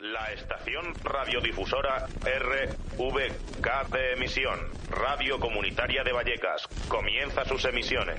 La estación radiodifusora RVK de emisión, Radio Comunitaria de Vallecas, comienza sus emisiones.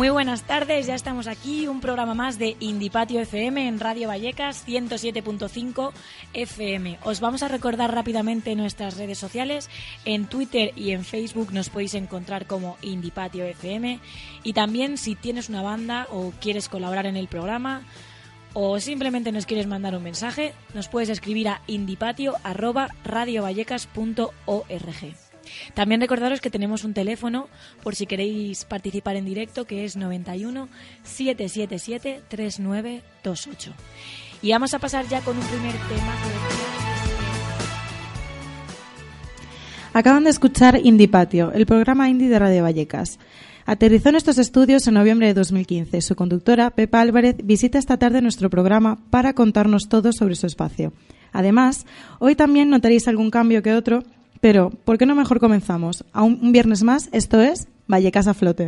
Muy buenas tardes, ya estamos aquí, un programa más de Indipatio FM en Radio Vallecas 107.5 FM. Os vamos a recordar rápidamente nuestras redes sociales. En Twitter y en Facebook nos podéis encontrar como Indipatio FM. Y también si tienes una banda o quieres colaborar en el programa o simplemente nos quieres mandar un mensaje, nos puedes escribir a indipatio.radiovallecas.org. También recordaros que tenemos un teléfono por si queréis participar en directo que es 91 777 3928. Y vamos a pasar ya con un primer tema Acaban de escuchar Indipatio, el programa indie de Radio Vallecas. Aterrizó en estos estudios en noviembre de 2015. Su conductora, Pepa Álvarez, visita esta tarde nuestro programa para contarnos todo sobre su espacio. Además, hoy también notaréis algún cambio que otro pero, ¿por qué no mejor comenzamos? A un, un viernes más, esto es Vallecas a Flote.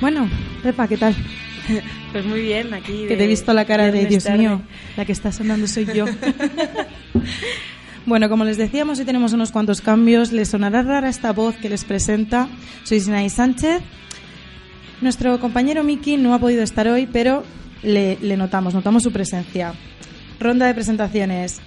Bueno, Pepa, ¿qué tal? Pues muy bien, aquí. Que te he visto la cara de Dios mío, la que está sonando soy yo. Bueno, como les decíamos, hoy tenemos unos cuantos cambios. Les sonará rara esta voz que les presenta. Soy Sinaí Sánchez. Nuestro compañero Miki no ha podido estar hoy, pero le, le, notamos, notamos su presencia. Ronda de presentaciones.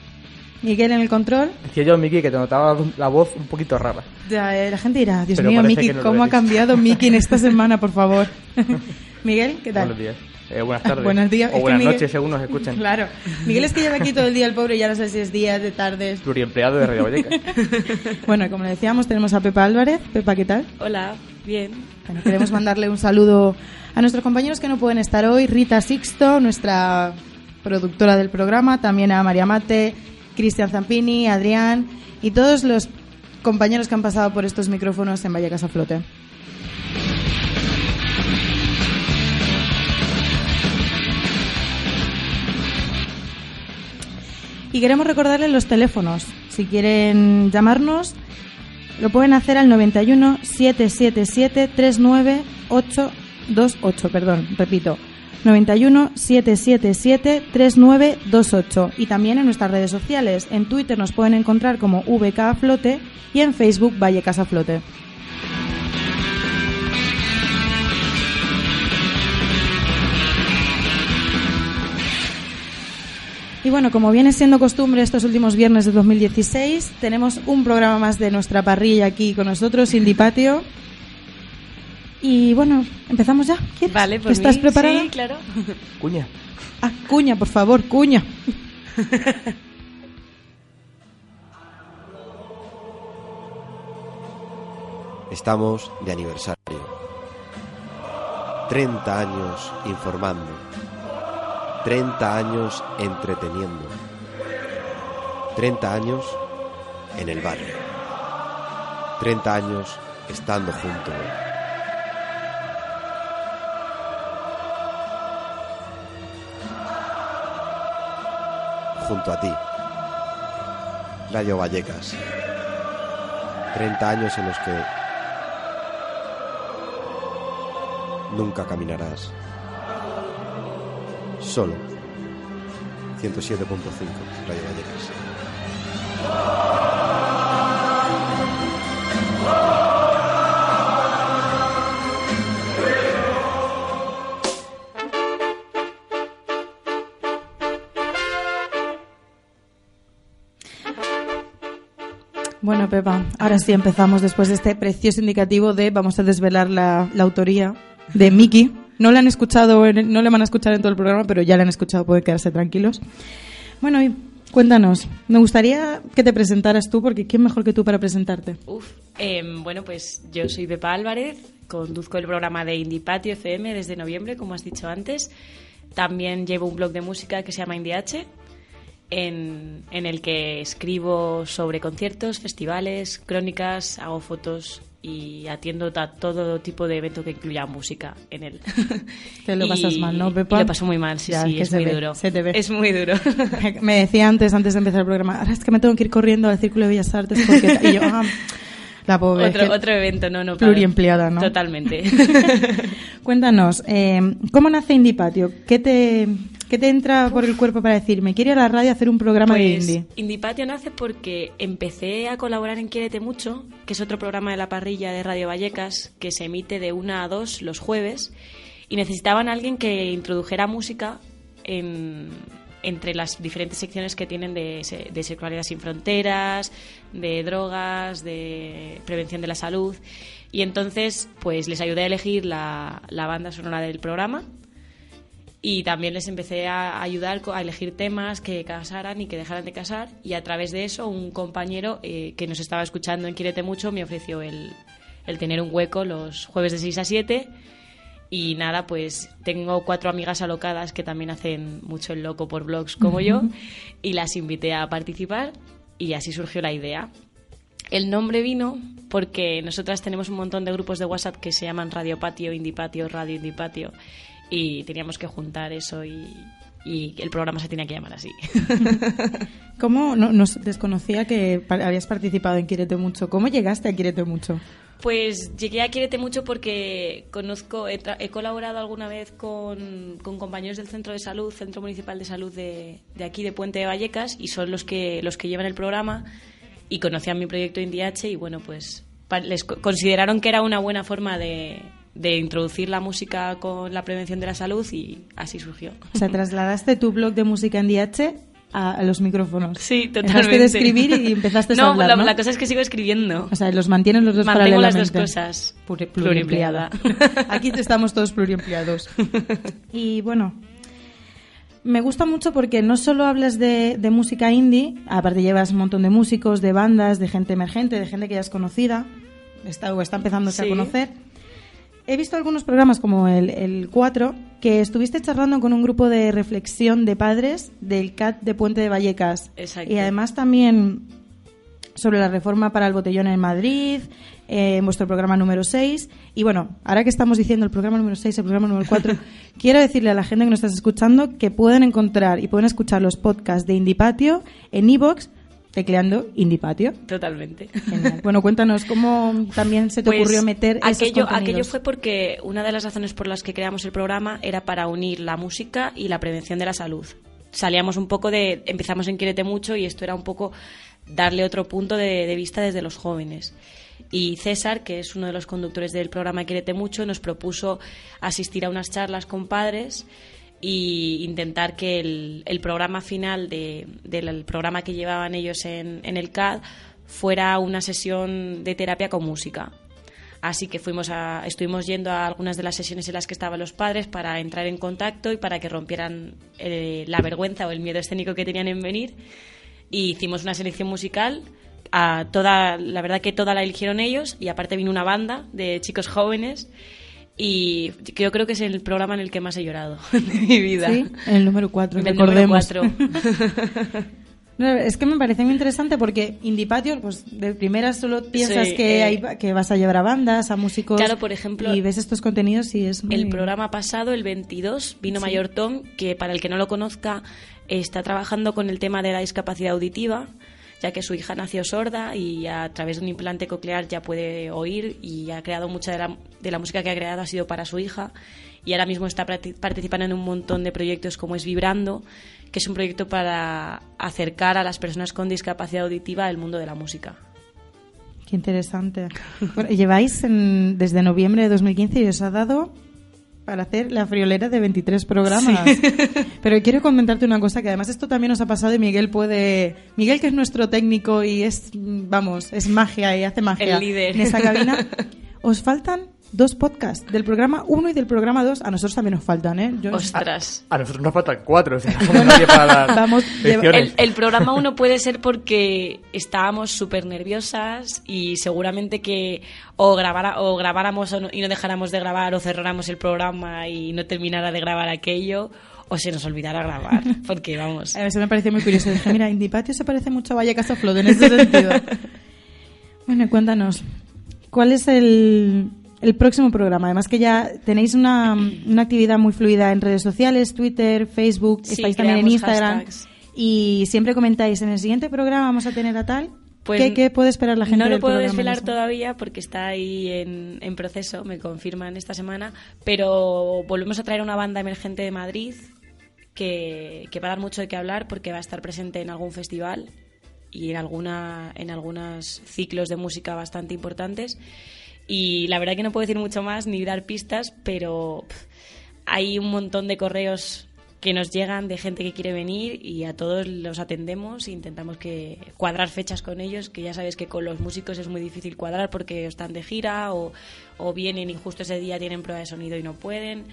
Miguel en el control. Decía yo, Miki, que te notaba la voz un poquito rara. Ya, eh, la gente dirá, Dios pero mío, Miki, no ¿cómo ha cambiado Miki en esta semana, por favor? Miguel, ¿qué tal? Buenos días. Eh, buenas tardes. buenos días. O buenas Miguel... noches, según nos escuchen. Claro. Miguel es que lleva aquí todo el día el pobre, ya no sé si es días, de tardes. Pluriempleado de Radio Vallecas. bueno, como le decíamos, tenemos a Pepa Álvarez. Pepa, ¿qué tal? Hola, bien. Bueno, queremos mandarle un saludo a nuestros compañeros que no pueden estar hoy. Rita Sixto, nuestra productora del programa, también a María Mate, Cristian Zampini, Adrián y todos los compañeros que han pasado por estos micrófonos en Vallecas a Flote. Y queremos recordarles los teléfonos. Si quieren llamarnos, lo pueden hacer al 91 777 39828, perdón, repito. 91 777 3928 y también en nuestras redes sociales. En Twitter nos pueden encontrar como VK Flote y en Facebook Vallecas a Flote. Y bueno, como viene siendo costumbre estos últimos viernes de 2016, tenemos un programa más de nuestra parrilla aquí con nosotros, Indipatio. Y bueno, ¿empezamos ya? ¿Quieres? Vale, pues ¿Estás preparada? Sí, claro. Cuña. Ah, cuña, por favor, cuña. Estamos de aniversario. 30 años informando 30 años entreteniendo. 30 años en el barrio. 30 años estando junto. Junto a ti. Radio Vallecas. 30 años en los que nunca caminarás solo 107.5 Radio Vallecas. Bueno, Pepa, ahora sí empezamos después de este precioso indicativo de vamos a desvelar la, la autoría de Miki. No la han escuchado, no le van a escuchar en todo el programa, pero ya la han escuchado, pueden quedarse tranquilos. Bueno, y cuéntanos, me gustaría que te presentaras tú, porque ¿quién mejor que tú para presentarte? Uf, em, bueno, pues yo soy Pepa Álvarez, conduzco el programa de Indipatio FM desde noviembre, como has dicho antes. También llevo un blog de música que se llama IndiH, en, en el que escribo sobre conciertos, festivales, crónicas, hago fotos y atiendo a todo tipo de evento que incluya música en él. Te lo Y- pasas mal, ¿no, Pepa? lo paso muy mal, sí, Ya, sí, es muy ve, duro. se te ve. Es muy duro. Me decía antes, antes de empezar el programa, ahora es que me tengo que ir corriendo al Círculo de Bellas Artes porque... Y yo, ah, la pobre. otro, otro evento, no, no. Pluriempleada, ¿no? Totalmente. Cuéntanos, eh, ¿cómo nace Indipatio? ¿Qué te, ¿Qué te entra por el cuerpo para decirme? Quiero ir a la radio a hacer un programa de Pues indie. Indipatio nace porque empecé a colaborar en Quiérete Mucho, que es otro programa de la parrilla de Radio Vallecas que se emite de 1 a 2 los jueves y necesitaban a alguien que introdujera música en- entre las diferentes secciones que tienen de, de Sexualidad sin Fronteras, de drogas, de prevención de la salud. Y entonces, pues les ayudé a elegir la, la banda sonora del programa y también les empecé a ayudar a elegir temas que casaran y que dejaran de casar. Y a través de eso, un compañero eh, que nos estaba escuchando en Quírete Mucho me ofreció el, el tener un hueco los jueves de 6 a 7. Y nada, pues tengo cuatro amigas alocadas que también hacen mucho el loco por blogs como yo. Y las invité a participar y así surgió la idea. El nombre vino porque nosotras tenemos un montón de grupos de WhatsApp que se llaman Radio Patio, Indipatio, Radio Indipatio y teníamos que juntar eso y, y el programa se tenía que llamar así. ¿Cómo? No, nos desconocía que habías participado en Quírete Mucho. ¿Cómo llegaste a Quírete Mucho? Pues llegué a Quiérete mucho porque conozco, he, he colaborado alguna vez con, con compañeros del Centro de Salud, Centro Municipal de Salud de, de aquí, de Puente de Vallecas, y son los que, los que llevan el programa y conocían mi proyecto IndiH y bueno, pues les co- consideraron que era una buena forma de, de introducir la música con la prevención de la salud y así surgió. O sea, trasladaste tu blog de música en DH a, a los micrófonos. Sí, Dejaste totalmente. de escribir y empezaste no, a hablar, la, ¿no? la cosa es que sigo escribiendo. O sea, los mantienen los dos Mantengo las dos cosas. Pluri- Pluriempleada. Aquí estamos todos pluriempleados. Y bueno, me gusta mucho porque no solo hablas de, de música indie, aparte llevas un montón de músicos, de bandas, de gente emergente, de gente que ya es conocida, está, o está empezándose a Sí. conocer. He visto algunos programas como el, el 4 que estuviste charlando con un grupo de reflexión de padres del CAT de Puente de Vallecas. Exacto. Y además también sobre la reforma para el botellón en Madrid, eh, en vuestro programa número 6. Y bueno, ahora que estamos diciendo el programa número 6, el programa número 4, quiero decirle a la gente que nos estás escuchando que pueden encontrar y pueden escuchar los podcasts de Indipatio en iVoox tecleando Indipatio. Totalmente. Genial. Bueno, cuéntanos cómo también se te Pues, ocurrió meter esos aquello, contenidos? aquello fue porque una de las razones por las que creamos el programa era para unir la música y la prevención de la salud. Salíamos un poco de, empezamos en Quiérete mucho y esto era un poco darle otro punto de, de vista desde los jóvenes. Y César, que es uno de los conductores del programa Quiérete mucho, nos propuso asistir a unas charlas con padres y intentar que el, el programa final de- del programa que llevaban ellos en, en el CAD fuera una sesión de terapia con música. Así que fuimos a, estuvimos yendo a algunas de las sesiones en las que estaban los padres para entrar en contacto y para que rompieran eh, la vergüenza o el miedo escénico que tenían en venir. Y hicimos una selección musical. A toda, la verdad que toda la eligieron ellos y aparte vino una banda de chicos jóvenes y yo creo que es el programa en el que más he llorado de mi vida. Sí, el número 4, El número recordemos. cuatro. No, es que me parece muy interesante porque Indipatio, pues de primera solo piensas Sí, que, eh, hay, que vas a llevar a bandas, a músicos. Claro, por ejemplo, Y ves estos contenidos y es muy... El programa pasado, el 22, vino Mayor Tom, que para el que no lo conozca, está trabajando con el tema de la discapacidad auditiva, ya que su hija nació sorda y a través de un implante coclear ya puede oír y ha creado mucha de la, música que ha creado ha sido para su hija y ahora mismo está participando en un montón de proyectos como es Vibrando, que es un proyecto para acercar a las personas con discapacidad auditiva al mundo de la música. Qué interesante. Lleváis desde noviembre de 2015 y os ha dado para hacer la friolera de 23 programas. Pero quiero comentarte una cosa que además esto también nos ha pasado y Miguel puede... Miguel que es nuestro técnico y es vamos, es magia y hace magia El líder. en esa cabina. Os faltan dos podcasts, del programa 1 y del programa 2. A nosotros también nos faltan, ¿eh? Yo- Ostras. A nosotros nos faltan cuatro, o sea, no nadie para Vamos. El, el programa uno puede ser porque estábamos súper nerviosas y seguramente que o, grabara, o grabáramos o no- y no dejáramos de grabar o cerráramos el programa y no terminara de grabar aquello o se nos olvidara grabar. Porque vamos. A mí se me pareció muy curioso. Dije, mira, Indipatio se parece mucho a Vallecas a Flood en ese sentido. bueno, y cuéntanos, ¿cuál es el, el próximo programa? Además que ya tenéis una, una actividad muy fluida en redes sociales, Twitter, Facebook, Sí, estáis también en Instagram. hashtags. Y siempre comentáis, en el siguiente programa vamos a tener a tal. Pues ¿Qué, qué puede esperar la gente No lo puedo desvelar todavía porque está ahí en, en proceso, me confirman esta semana, pero volvemos a traer una banda emergente de Madrid que, que va a dar mucho de qué hablar porque va a estar presente en algún festival y en alguna en algunos ciclos de música bastante importantes y la verdad que no puedo decir mucho más ni dar pistas pero pff, hay un montón de correos que nos llegan de gente que quiere venir y a todos los atendemos e intentamos que cuadrar fechas con ellos, que ya sabes que con los músicos es muy difícil cuadrar porque están de gira o, o vienen y justo ese día tienen prueba de sonido y no pueden.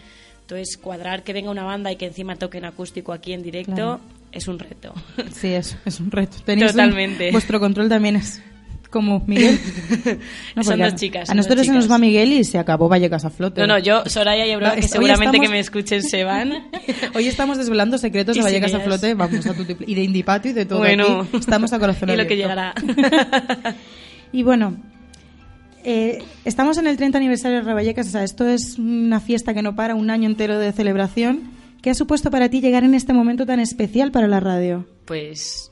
Entonces, cuadrar que venga una banda y que encima toquen acústico aquí en directo Claro. es un reto. Sí, es, es un reto. Tenéis un- Totalmente. vuestro control también es como Miguel. No, Son dos chicas, A nosotros se nos va Miguel y se acabó Vallecas a flote. No, no, yo, Soraya y Aurora, No, es- seguramente estamos- que me escuchen se van. Hoy estamos desvelando secretos de Vallecas a flote, vamos a tu y de Indipatio y de todo. Bueno. aquí. estamos a corazón Y lo que llegará. Y bueno, eh, estamos en el 30 aniversario de Revallecas, o sea, esto es una fiesta que no para, un año entero de celebración. ¿Qué ha supuesto para ti llegar en este momento tan especial para la radio? pues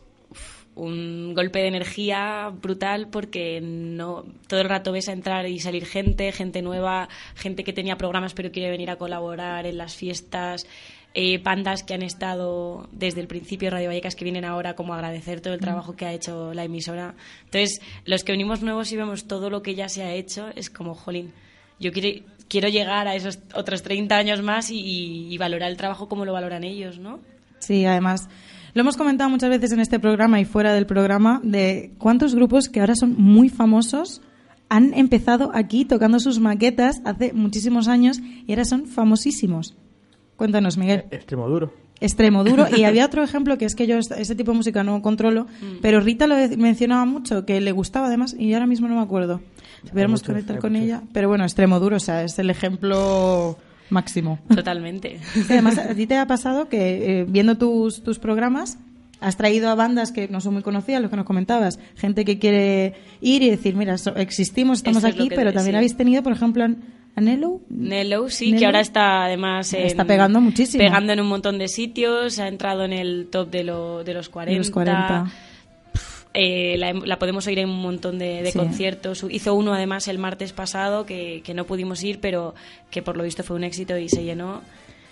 un golpe de energía brutal porque no todo el rato ves a entrar y salir gente, gente nueva, gente que tenía programas pero quiere venir a colaborar en las fiestas, eh, bandas que han estado desde el principio Radio Vallecas que vienen ahora como a agradecer todo el trabajo que ha hecho la emisora. Entonces, los que venimos nuevos y vemos todo lo que ya se ha hecho, es como, jolín, yo quiero, quiero llegar a esos otros 30 años más y, y- y valorar el trabajo como lo valoran ellos, ¿no? Sí, además, lo hemos comentado muchas veces en este programa y fuera del programa, de cuántos grupos que ahora son muy famosos han empezado aquí tocando sus maquetas hace muchísimos años y ahora son famosísimos. Cuéntanos, Miguel. Extremo duro. Extremo duro. Y había otro ejemplo que es que yo ese tipo de música no controlo, pero Rita lo mencionaba mucho, que le gustaba además, y ahora mismo no me acuerdo. Si pudiéramos conectar con muchos. ella. Pero bueno, extremo duro, o sea, es el ejemplo máximo. Totalmente. Sí, además, a ti te ha pasado que eh, viendo tus, tus programas has traído a bandas que no son muy conocidas, lo que nos comentabas, gente que quiere ir y decir, mira, so- existimos, estamos Esto es aquí, que- pero también sí. habéis tenido, por ejemplo, a a Nello. Nello, sí, Nello. que ahora está además en- Está pegando muchísimo. Pegando en un montón de sitios, ha entrado en el top de, lo- de los 40. De los 40. Eh, la, la podemos oír en un montón de, de Sí. conciertos. Hizo uno además el martes pasado que, que no pudimos ir, pero que por lo visto fue un éxito y se llenó.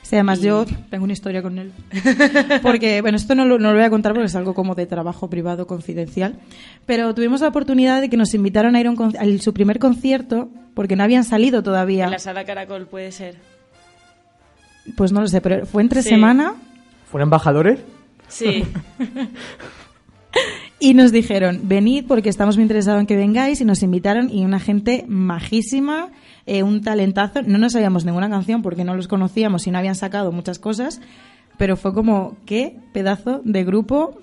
Sí, además Y- yo tengo una historia con él. Porque, bueno, esto no lo, no lo voy a contar porque es algo como de trabajo privado confidencial. Pero tuvimos la oportunidad de que nos invitaron a ir a, un a su primer concierto, porque no habían salido todavía. En la sala Caracol puede ser. Pues no lo sé, pero fue entre Sí. semana ¿Fueron embajadores? Sí, y nos dijeron, venid porque estamos muy interesados en que vengáis y nos invitaron y una gente majísima, eh, un talentazo. No nos sabíamos ninguna canción porque no los conocíamos y no habían sacado muchas cosas, pero fue como, qué pedazo de grupo.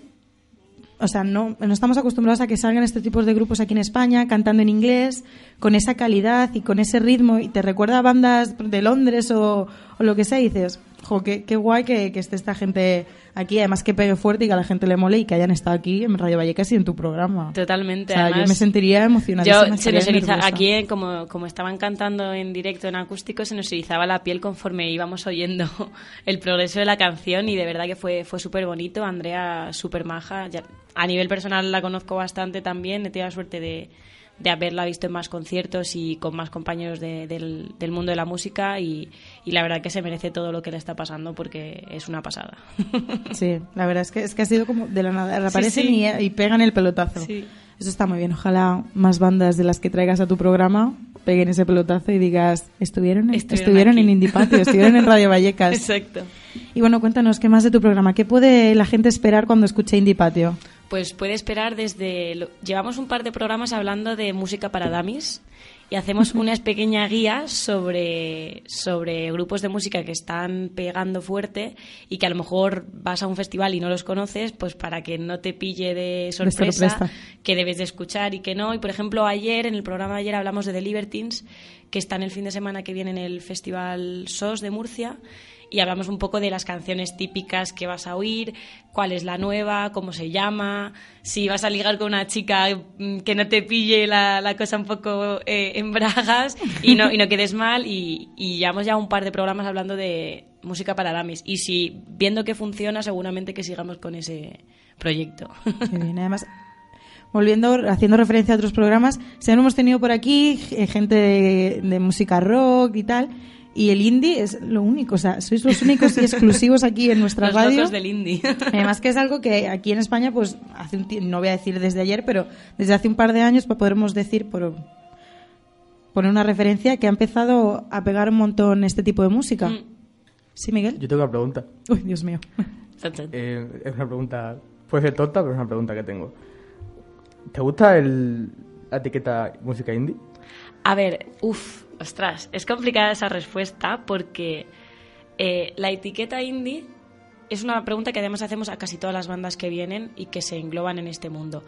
O sea, no, no estamos acostumbrados a que salgan este tipo de grupos aquí en España, cantando en inglés, con esa calidad y con ese ritmo, y te recuerda a bandas de Londres o, o lo que sea, y dices, jo, qué, qué guay que, que esté esta gente aquí, además que pegue fuerte y que a la gente le mole y que hayan estado aquí en Radio Vallecas y en tu programa. totalmente. O sea, yo además, me sentiría emocionadísima. Yo se nos eriza, nerviosa. aquí eh, como, como estaban cantando en directo en acústico se nos erizaba la piel conforme íbamos oyendo el progreso de la canción y de verdad que fue, fue súper bonito. Andrea súper maja. Ya- a nivel personal la conozco bastante también. He tenido la suerte de, de haberla visto en más conciertos y con más compañeros de- del, del mundo de la música y, y la verdad que se merece todo lo que le está pasando porque es una pasada. Sí, la verdad es que, es que ha sido como de la nada. Reaparecen sí. Y, y pegan el pelotazo. Sí. Eso está muy bien. Ojalá más bandas de las que traigas a tu programa peguen ese pelotazo y digas, estuvieron, en- Estuvieron estuvieron en aquí". Indipatio, estuvieron en Radio Vallecas. Exacto. Y bueno, cuéntanos, ¿qué más de tu programa? ¿Qué puede la gente esperar cuando escuche Indipatio? Pues puede esperar desde... Llevamos un par de programas hablando de música para dummies y hacemos una pequeña guía sobre, sobre grupos de música que están pegando fuerte y que a lo mejor vas a un festival y no los conoces, pues para que no te pille de sorpresa, sorpresa. que debes de escuchar y que no. Y por ejemplo, ayer, en el programa de ayer hablamos de The Libertines, que están el fin de semana que viene en el Festival SOS de Murcia. Y hablamos un poco de las canciones típicas que vas a oír, cuál es la nueva, cómo se llama, si vas a ligar con una chica mm, que no te pille la, la cosa un poco eh, en bragas y no, y no quedes mal. Y, y llevamos ya un par de programas hablando de música para damis. Y si viendo que funciona, seguramente que sigamos con ese proyecto. Qué bien, además, volviendo, haciendo referencia a otros programas, siempre hemos tenido por aquí eh, gente de, de música rock y tal, y el indie es lo único, o sea, sois los únicos y exclusivos aquí en nuestra Los radio. del indie. Además que es algo que aquí en España, pues, hace un no voy a decir desde ayer, pero desde hace un par de años pues, podremos decir, por poner una referencia, que ha empezado a pegar un montón este tipo de música. Mm. ¿Sí, Miguel? Yo tengo una pregunta. Uy, Dios mío. Eh, es una pregunta, puede ser tonta, pero es una pregunta que tengo. ¿Te gusta el, la etiqueta música indie? A ver, uff, ostras, es complicada esa respuesta porque eh, la etiqueta indie es una pregunta que además hacemos a casi todas las bandas que vienen y que se engloban en este mundo.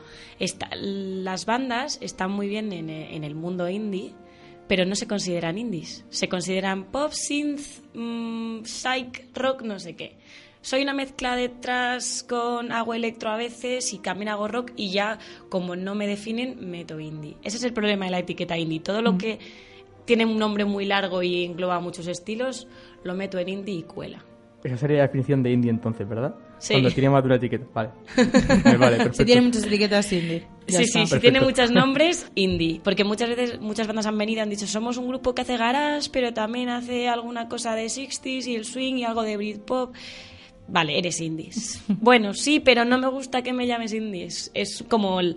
Las bandas están muy bien en, eh, en el mundo indie, pero no se consideran indies. Se consideran pop, synth, mm, psych, rock, no sé qué. Soy una mezcla de thrash con hago electro a veces y también hago rock y ya como no me definen meto indie. Ese es el problema de la etiqueta indie. Todo lo que tiene un nombre muy largo y engloba muchos estilos lo meto en indie y cuela. Esa sería la definición de indie entonces, ¿verdad? Sí. Cuando tiene más de una etiqueta. Vale. Vale, perfecto. Si tiene muchas etiquetas indie. Ya sí, está. sí, si Perfecto. tiene muchos nombres, indie. Porque muchas veces, muchas bandas han venido y han dicho, somos un grupo que hace garage, pero también hace alguna cosa de 60s y el swing y algo de Britpop. Vale, eres indies. bueno, sí, pero no me gusta que me llames indies. Es como el-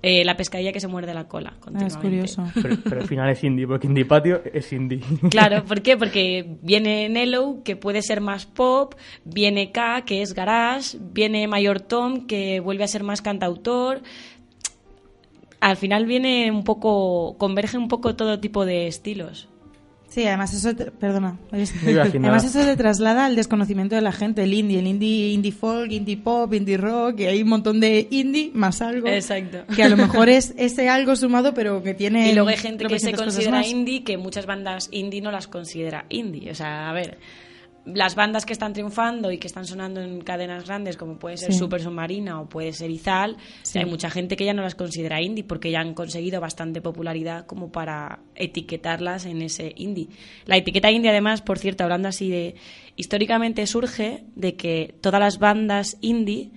eh, la pescadilla que se muerde la cola. Ah, es continuamente. curioso. Pero, pero al final es indie, porque Indie Patio es indie. Claro, ¿por qué? Porque viene Nello, que puede ser más pop, viene K, que es garage, viene Mayor Tom, que vuelve a ser más cantautor. Al final viene un poco, converge un poco todo tipo de estilos. Sí, además eso, te- perdona, además eso te traslada al desconocimiento de la gente, el indie, el indie, indie folk, indie pop, indie rock, y hay un montón de indie más algo. Exacto. Que a lo mejor es ese algo sumado, pero que tiene. Y luego hay gente que se 300 cosas considera indie, que muchas bandas indie no las considera indie. O sea, a ver, las bandas que están triunfando y que están sonando en cadenas grandes, como puede ser Sí. Super Submarina o puede ser Izal, Sí. hay mucha gente que ya no las considera indie porque ya han conseguido bastante popularidad como para etiquetarlas en ese indie. La etiqueta indie, además, por cierto, hablando así de. históricamente surge de que todas las bandas indie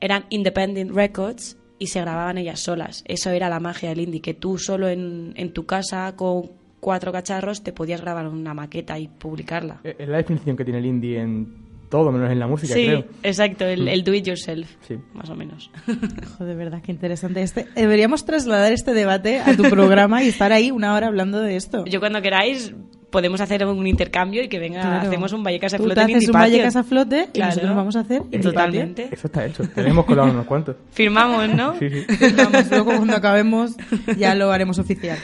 eran independent records y se grababan ellas solas. Eso era la magia del indie, que tú solo en, en tu casa con cuatro cacharros te podías grabar una maqueta y publicarla. Eh, Es la definición que tiene el indie en todo, menos en la música, Sí, creo. exacto, el, el do it yourself, Sí. más o menos. Joder, de verdad, qué interesante. Este, deberíamos trasladar este debate a tu programa y estar ahí una hora hablando de esto. Yo cuando queráis podemos hacer un intercambio y que venga, Claro. hacemos un Vallecas a Tú flote te en haces un Patio. Vallecas a flote y Claro. nosotros vamos a hacer. Totalmente. Eso está hecho. Tenemos colado unos cuantos. Firmamos, ¿no? Sí, sí. Vamos, luego cuando acabemos ya lo haremos oficial.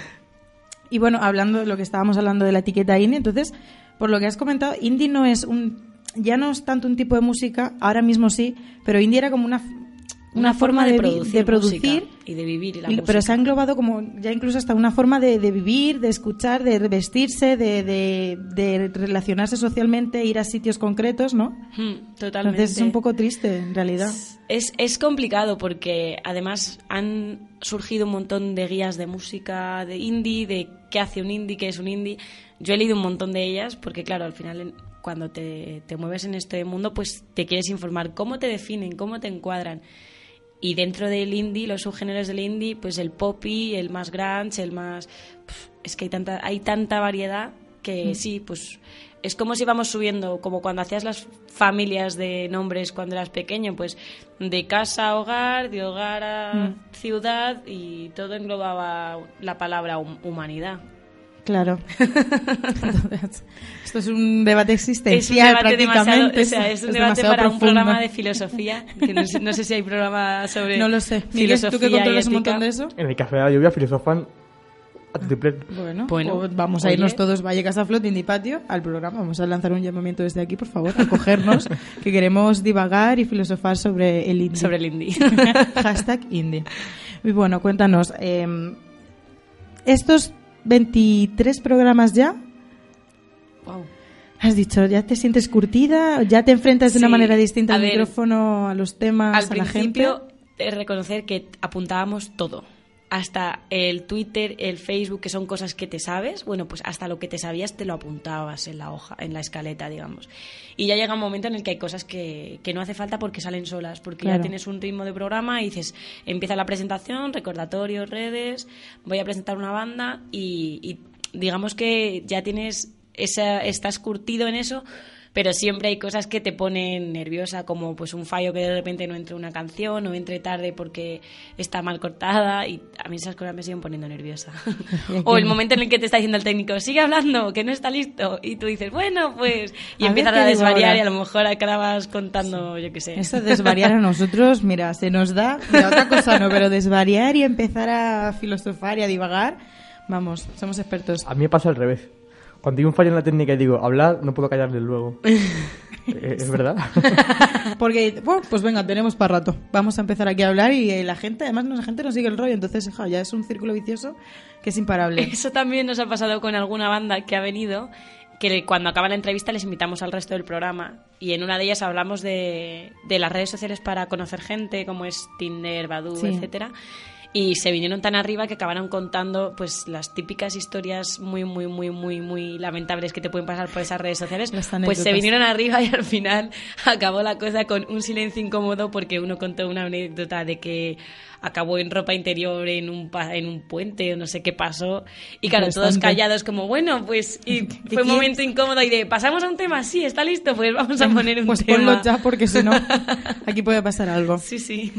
Y bueno, hablando de lo que estábamos hablando de la etiqueta indie, entonces, por lo que has comentado, indie no es un ya no es tanto un tipo de música, ahora mismo sí, pero indie era como una una, forma, de, producir, de producir música y de vivir la música. pero se ha englobado como ya incluso hasta una forma de, de vivir, de escuchar, de vestirse, de, relacionarse socialmente, ir a sitios concretos, ¿no? Hmm, Totalmente. Entonces es un poco triste, en realidad. Es, es complicado porque además han surgido un montón de guías de música de indie, de qué hace un indie, qué es un indie. Yo he leído un montón de ellas porque, claro, al final en- cuando te, te mueves en este mundo, pues te quieres informar cómo te definen, cómo te encuadran. Y dentro del indie, los subgéneros del indie, pues el poppy, el más grunge, el más... Es que hay tanta, hay tanta variedad que sí, pues es como si vamos subiendo, como cuando hacías las familias de nombres cuando eras pequeño, pues de casa a hogar, de hogar a ciudad y todo englobaba la palabra hum- humanidad. Claro. Entonces, esto es un debate Es un existencial debate demasiado, prácticamente. o sea, es un es debate para un programa de filosofía. Que no, sé, no sé si hay programa sobre No lo sé. Filosofía ¿tú que y controlas un montón de eso? En el Café de la Lluvia filosofan. Bueno, Bueno, pues vamos a irnos todos Vallecas a Flot, Indie Patio, al programa. Vamos a lanzar un llamamiento desde aquí, por favor, a cogernos, que queremos divagar y filosofar sobre el indie. Sobre el indie. Hashtag indie. Y bueno, cuéntanos, eh, estos 23 programas ya, Wow. has dicho, ¿ya te sientes curtida? ¿Ya te enfrentas de una manera distinta al ver, micrófono, a los temas, Al a la gente? principio, es reconocer que apuntábamos todo. Hasta el Twitter, el Facebook, que son cosas que te sabes, bueno, pues hasta lo que te sabías te lo apuntabas en la hoja, en la escaleta, digamos. Y ya llega un momento en el que hay cosas que, que no hace falta porque salen solas, porque Claro. ya tienes un ritmo de programa y dices, empieza la presentación, recordatorios, redes, voy a presentar una banda y, y digamos que ya tienes esa, estás curtido en eso, pero siempre hay cosas que te ponen nerviosa, como pues un fallo que de repente no entre una canción o entre tarde porque está mal cortada y a mí esas cosas me siguen poniendo nerviosa. o el momento en el que te está diciendo el técnico, sigue hablando, que no está listo, y tú dices, bueno, pues, y A empiezas a desvariar ahora. y a lo mejor acabas contando, yo qué sé. Eso de desvariar a nosotros, mira, se nos da, mira, otra cosa no, pero desvariar y empezar a filosofar y a divagar, vamos, somos expertos. A mí me pasa al revés. Cuando hay un fallo en la técnica y digo, hablar, no puedo callarle luego. Eh, ¿Es verdad? Porque, bueno, pues venga, tenemos para rato. Vamos a empezar aquí a hablar y eh, la gente, además la gente nos sigue el rollo, entonces ja, ya es un círculo vicioso que es imparable. Eso también nos ha pasado con alguna banda que ha venido, que cuando acaba la entrevista les invitamos al resto del programa y en una de ellas hablamos de, de las redes sociales para conocer gente, como es Tinder, Badoo, Sí. etcétera. Y se vinieron tan arriba que acabaron contando pues las típicas historias muy, muy, muy, muy, muy lamentables que te pueden pasar por esas redes sociales. Pues anécdotas. se vinieron arriba y al final acabó la cosa con un silencio incómodo porque uno contó una anécdota de que acabó en ropa interior en un, en un puente o no sé qué pasó. Y claro, todos callados como, bueno, pues y fue un momento incómodo y de, pasamos a un tema, sí, está listo, pues vamos a poner un Pues tema. ponlo ya porque si no, aquí puede pasar algo. Sí, sí.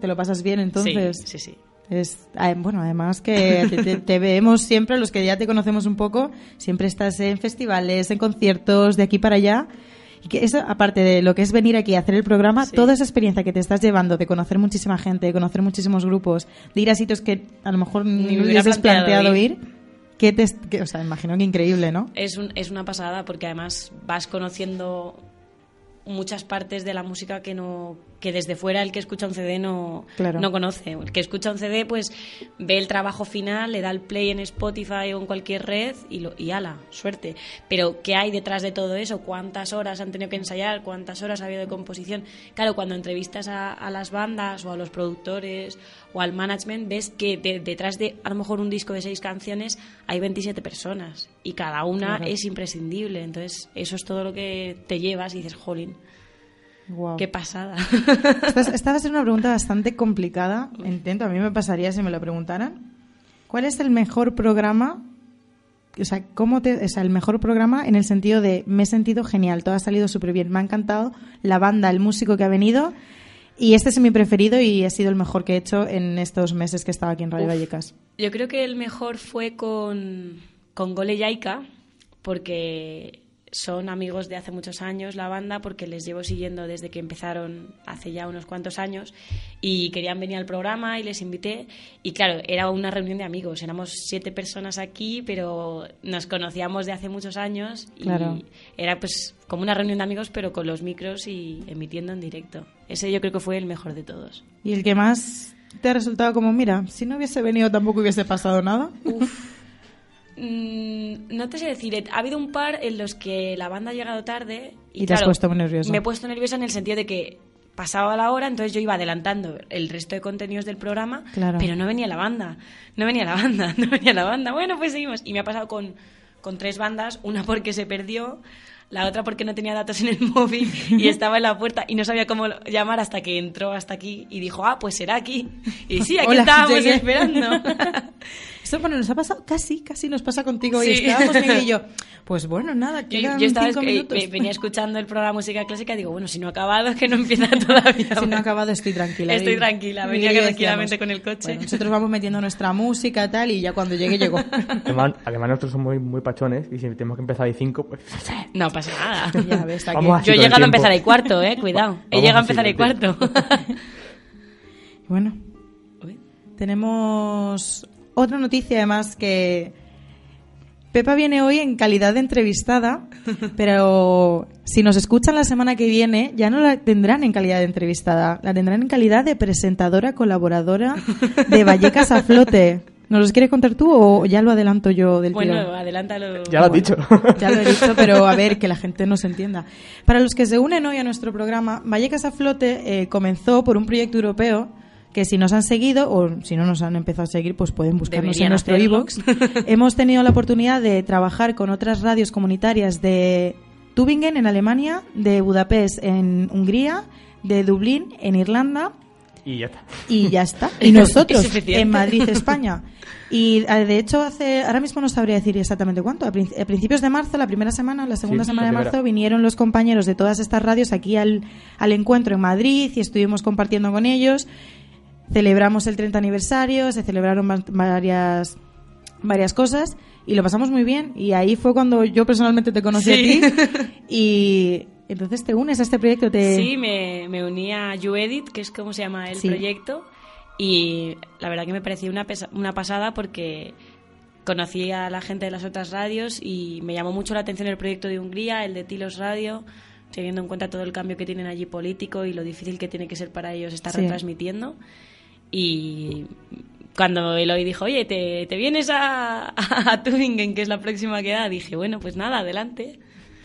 Te lo pasas bien entonces. Sí, sí, sí. Es, ah, bueno, además que te, te- te vemos siempre, los que ya te conocemos un poco, siempre estás en festivales, en conciertos, de aquí para allá. Y que eso, aparte de lo que es venir aquí a hacer el programa, Sí. toda esa experiencia que te estás llevando de conocer muchísima gente, de conocer muchísimos grupos, de ir a sitios que a lo mejor Ni ni me me hubiera hubieses planteado planteado ir. ir, que te, que, o sea, imagino que increíble, ¿no? Es, un- es una pasada porque además vas conociendo muchas partes de la música que no que desde fuera el que escucha un CD no, Claro. no conoce. El que escucha un CD pues ve el trabajo final, le da el play en Spotify o en cualquier red y, lo, y ala, suerte. Pero ¿qué hay detrás de todo eso? ¿Cuántas horas han tenido que ensayar? ¿Cuántas horas ha habido de composición? Claro, cuando entrevistas a, a las bandas o a los productores o al management ves que de- detrás de a lo mejor un disco de seis canciones hay 27 personas y cada una Claro. es imprescindible. Entonces eso es todo lo que te llevas y dices, jolín, Guau. qué pasada. Esta, esta va a ser una pregunta bastante complicada. Intento, a mí me pasaría si me lo preguntaran. ¿Cuál es el mejor programa? O sea, ¿cómo te, o sea, el mejor programa en el sentido de me he sentido genial, todo ha salido súper bien, me ha encantado la banda, el músico que ha venido y este es mi preferido y ha sido el mejor que he hecho en estos meses que estaba aquí en Radio Uf. Vallecas. Yo creo que el mejor fue con, con Gole Yaika, porque son amigos de hace muchos años la banda, porque les llevo siguiendo desde que empezaron hace ya unos cuantos años y querían venir al programa y les invité. Y claro, era una reunión de amigos, éramos siete personas aquí, pero nos conocíamos de hace muchos años y Claro. era pues como una reunión de amigos, pero con los micros y emitiendo en directo. Ese yo creo que fue el mejor de todos. ¿Y el que más te ha resultado como, mira, si no hubiese venido tampoco hubiese pasado nada? Mm, no te sé decir, ha habido un par en los que la banda ha llegado tarde y, Y te has claro, puesto muy nerviosa. Me he puesto nerviosa en el sentido de que pasaba la hora, entonces yo iba adelantando el resto de contenidos del programa, Claro. pero no venía la banda, no venía la banda, no venía la banda. Bueno, pues seguimos. Y me ha pasado con, con tres bandas, una porque se perdió, la otra porque no tenía datos en el móvil y estaba en la puerta y no sabía cómo llamar hasta que entró hasta aquí y dijo, ah, pues será aquí. Y sí, aquí Hola, estábamos llegué. esperando. Eso bueno, nos ha pasado casi, casi nos pasa contigo y Sí. estábamos Miguel y yo. Pues bueno, nada, Yo, quedan yo estaba cinco eh, minutos. eh, venía escuchando el programa Música Clásica y digo, bueno, si no ha acabado, es que no empieza todavía. Si no ha acabado, estoy tranquila. Estoy Y- tranquila, y venía decíamos, tranquilamente con el coche. bueno, nosotros vamos metiendo nuestra música tal y ya cuando llegue, llegó. Además, además nosotros somos muy, muy pachones y si tenemos que empezar ahí cinco, pues... No pasa nada. ya ves, aquí. Vamos así Yo he llegado a empezar ahí cuarto, eh, cuidado. He llegado a empezar el cuarto. Bueno, tenemos otra noticia además que Pepa viene hoy en calidad de entrevistada, pero si nos escuchan la semana que viene ya no la tendrán en calidad de entrevistada, la tendrán en calidad de presentadora colaboradora de Vallecas a flote. ¿Nos los quieres contar tú o ya lo adelanto yo del Bueno, tirón? adelántalo. Ya lo has dicho. Ya lo he dicho, pero a ver, que la gente nos entienda. Para los que se unen hoy a nuestro programa, Vallecas a Flote eh, comenzó por un proyecto europeo que si nos han seguido o si no nos han empezado a seguir, pues pueden buscarnos Deberían en nuestro iBox. Hemos tenido la oportunidad de trabajar con otras radios comunitarias de Tübingen en Alemania, de Budapest en Hungría, de Dublín en Irlanda y ya está. y ya está. Y nosotros Es en Madrid, España. Y eh, de hecho, hace ahora mismo no sabría decir exactamente cuánto. A, prin- a principios de marzo, la primera semana, la segunda Sí, semana la de marzo, vinieron los compañeros de todas estas radios aquí al, al encuentro en Madrid y estuvimos compartiendo con ellos. Celebramos el 30 aniversario, se celebraron va- varias, varias cosas y lo pasamos muy bien. Y ahí fue cuando yo personalmente te conocí Sí. a ti. Y entonces te unes a este proyecto. Te... Sí, me, me uní a YouEdit, que es como se llama el Sí. proyecto, y la verdad que me pareció una, pesa- una pasada porque conocí a la gente de las otras radios y me llamó mucho la atención el proyecto de Hungría, el de Tilos Radio, teniendo en cuenta todo el cambio que tienen allí político y lo difícil que tiene que ser para ellos estar Sí. retransmitiendo. Y cuando Eloy dijo, oye, ¿te, te vienes a, a Tübingen, que es la próxima que da? Dije, bueno, pues nada, adelante.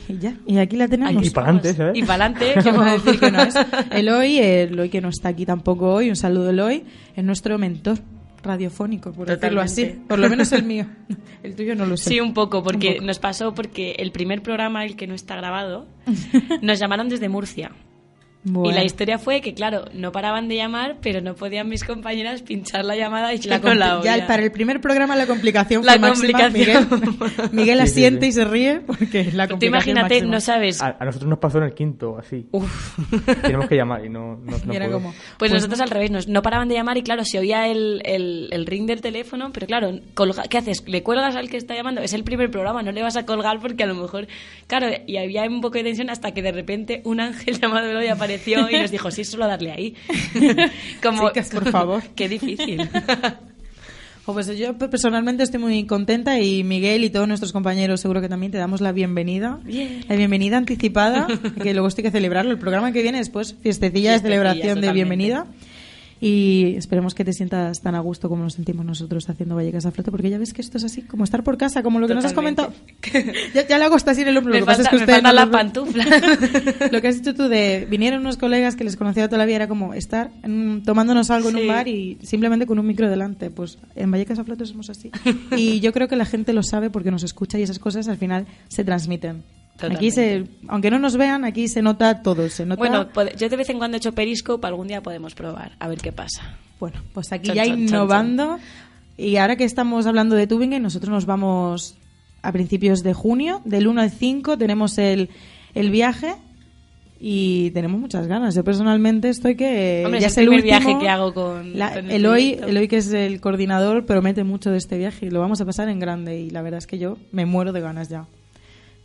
Y ya, y aquí la tenemos. Y para adelante, ¿sabes? Y para adelante. ¿Qué puedo decir que no es? Eloy, Eloy que no está aquí tampoco hoy, un saludo Eloy, es nuestro mentor radiofónico, por decirlo así. Por lo menos el mío. El tuyo no lo sé. Sí, un poco, porque Un poco. nos pasó porque el primer programa, el que no está grabado, nos llamaron desde Murcia. Bueno. Y la historia fue que, claro, no paraban de llamar, pero no podían mis compañeras pinchar la llamada y La no la ya para el primer programa la complicación La fue máxima. complicación. Miguel, Miguel Sí, sí, asiente sí. y se ríe porque la Tú complicación imagínate, máxima. no sabes. A, a nosotros nos pasó en el quinto, así. Uf. Tenemos que llamar y no, no, no Y era como, Pues, nosotros al revés, nos, no paraban de llamar y claro, se oía el, el, el ring del teléfono, pero claro, colga- ¿qué haces? ¿Le cuelgas al que está llamando? Es el primer programa, no le vas a colgar porque a lo mejor, claro, y había un poco de tensión hasta que de repente un ángel llamado Eloy apareció y nos dijo, sí, solo darle ahí. Como, Chicas, por favor. Qué difícil. Pues yo personalmente estoy muy contenta y Miguel y todos nuestros compañeros seguro que también te damos la bienvenida. Bien. La bienvenida anticipada, que luego estoy que celebrarlo. El programa que viene después, fiestecilla de celebración de bienvenida. Y esperemos que te sientas tan a gusto como nos sentimos nosotros haciendo Vallecas a Flote, porque ya ves que esto es así, como estar por casa, como lo que nos has comentado. ya, ya le hago hasta así en el hombro. lo que pasa es no la pantufla. Lo que has dicho tú de vinieron unos colegas que les conocía toda la vida era como estar en- tomándonos algo en un bar y simplemente con un micro delante. Pues en Vallecas a Flote somos así. Y yo creo que la gente lo sabe porque nos escucha y esas cosas al final se transmiten. Aquí se, aunque no nos vean, aquí se nota todo. Se nota, Bueno, yo de vez en cuando he hecho Periscope, algún día podemos probar, a ver qué pasa. bueno, pues aquí Chon, ya chon, chon, innovando. Y ahora que estamos hablando de Tübingen, nosotros nos vamos a principios de junio, del 1 al 5 tenemos el, el viaje y tenemos muchas ganas. Yo personalmente estoy que Hombre, ya es el primer último. viaje que hago con- La- con el Eloy. Eloy, que es el coordinador, promete mucho de este viaje y lo vamos a pasar en grande. Y la verdad es que yo me muero de ganas ya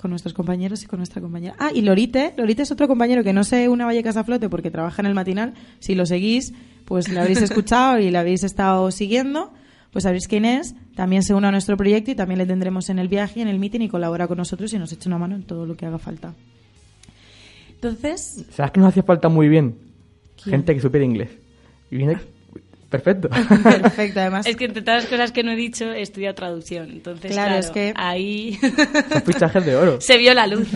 con nuestros compañeros y con nuestra compañera. Ah, y Lorite, Lorite es otro compañero que no se une a Vallecas a Flote porque trabaja en el matinal. Si lo seguís, pues le habréis escuchado y le habéis estado siguiendo. Pues sabréis quién es. También se une a nuestro proyecto y también le tendremos en el viaje, en el meeting y colabora con nosotros y nos echa una mano en todo lo que haga falta. Entonces, ¿Sabes que nos hacía falta muy bien? ¿Quién? Gente que supiera inglés. Y viene perfecto. perfecto, además. Es que entre todas las cosas que no he dicho, he estudiado traducción. Entonces, Claro, claro, es que- ahí Son fichajes de oro. se vio la luz.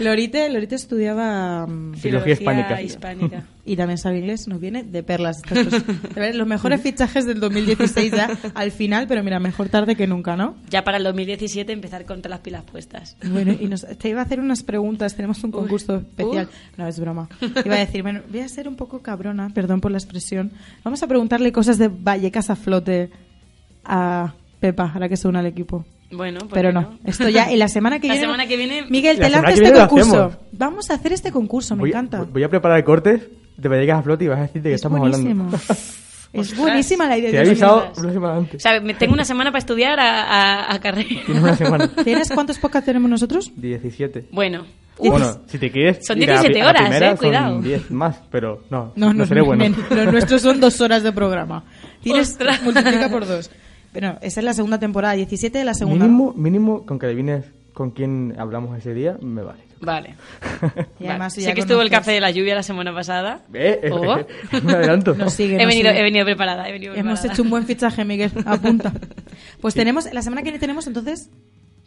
Lorite, Lorite estudiaba mm, Filología hispánica. hispánica. Y también sabe inglés, nos viene de perlas. Los mejores fichajes del 2016 ya al final, pero mira, mejor tarde que nunca, ¿no? Ya para el 2017 empezar con todas las pilas puestas. Bueno, y nos, te iba a hacer unas preguntas, tenemos un concurso especial. Uf. No, es broma. Iba a decir, bueno, voy a ser un poco cabrona, perdón por la expresión. Vamos a preguntarle cosas de Vallecas a flote a Pepa, ahora que se une al equipo. Bueno, ¿por Pero no, esto ya, y la semana que La viene... semana que viene- Miguel, La te lanzo este concurso. Vamos a hacer este concurso, me voy, encanta. Voy a preparar cortes de Vallecas a flote y vas a decir de qué es estamos buenísimo. hablando. es buenísima la idea. Te he de avisado una semana antes. O sea, me- tengo una semana para estudiar a, a, a carrera. Tienes una semana. ¿Tienes cuántos podcasts tenemos nosotros? 17. Bueno. Bueno, si te quieres. Son ir a la 17 pri- a la horas, primera, eh, cuidado. Son 10 más, pero no. No, no, seré no, bueno. men- Los nuestros son dos horas de programa. Tienes, Ostras. multiplica por dos. Pero esa es la segunda temporada, 17 de la segunda. Mínimo, mínimo, con que adivines con quién hablamos ese día, me vale. Vale. Y además Vale. ya sé que estuvo el café de la lluvia la semana pasada. Eh, eh, Oh. me adelanto. Nos sigue, He nos venido, sigue. he venido preparada, he venido Hemos preparada. hecho un buen fichaje, Miguel. Apunta. Pues tenemos, la semana que viene tenemos entonces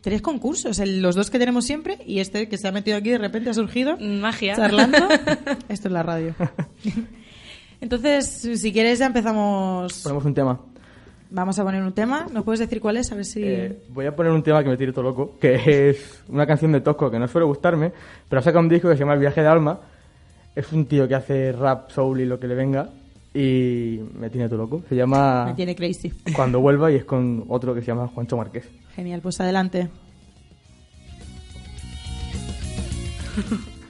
tres concursos. El- los dos que tenemos siempre y este que se ha metido aquí de repente ha surgido. Magia. Charlando. Esto es la radio. Entonces, si quieres ya empezamos. Ponemos un tema. Vamos a poner un tema. ¿Nos puedes decir cuál es? A ver si... Eh, voy a poner un tema que me tire todo loco, que es una canción de Tosco que no suele gustarme, pero ha sacado un disco que se llama El viaje de alma. Es un tío que hace rap, soul y lo que le venga, y me tiene todo loco. Se llama Me tiene crazy. Cuando vuelva y es con otro que se llama Juancho Márquez. Genial, pues adelante.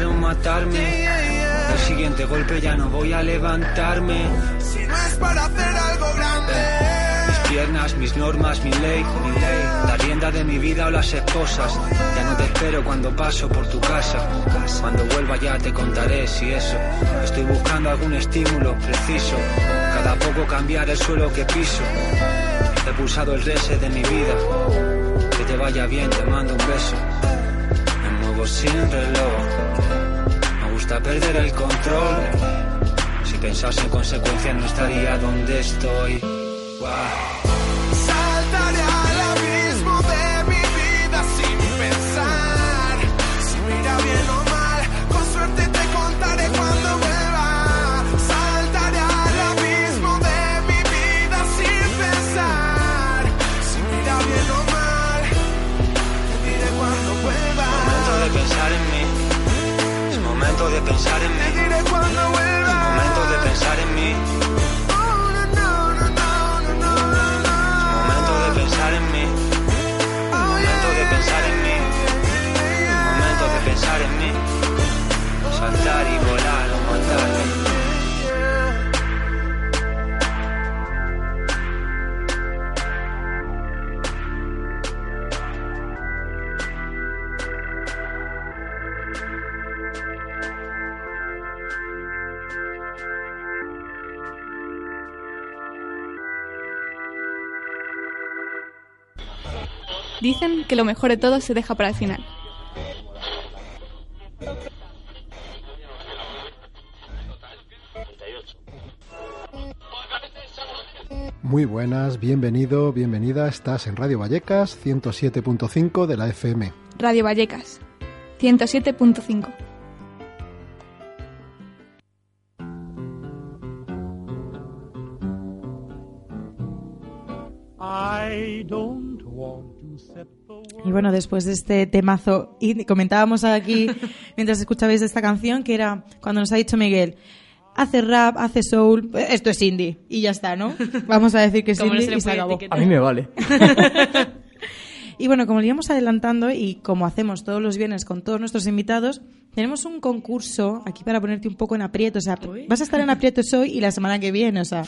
o matarme. El siguiente golpe ya no voy a levantarme. Si no es para hacer algo grande. Mis piernas, mis normas, mi ley, mi ley. La rienda de mi vida o las esposas. Ya no te espero cuando paso por tu casa. Cuando vuelva ya te contaré si eso. Estoy buscando algún estímulo preciso. Cada poco cambiar el suelo que piso. He pulsado el reset de mi vida. Que te vaya bien, te mando un beso. Me muevo sin reloj. Gusta perder el control. Si pensase en consecuencias no estaría donde estoy. Pensar en mí. Dicen que lo mejor de todo se deja para el final. Muy buenas, bienvenido, bienvenida. Estás en Radio Vallecas 107.5 de la FM. Radio Vallecas, 107.5. Y bueno, después de este temazo, y comentábamos aquí mientras escuchabais esta canción, que era cuando nos ha dicho Miguel, hace rap, hace soul, esto es indie, y ya está, ¿no? Vamos a decir que es no se y se acabó. A mí me vale. Y bueno, como le íbamos adelantando y como hacemos todos los viernes con todos nuestros invitados, tenemos un concurso aquí para ponerte un poco en aprieto. O sea, vas a estar en aprietos hoy y la semana que viene, o sea.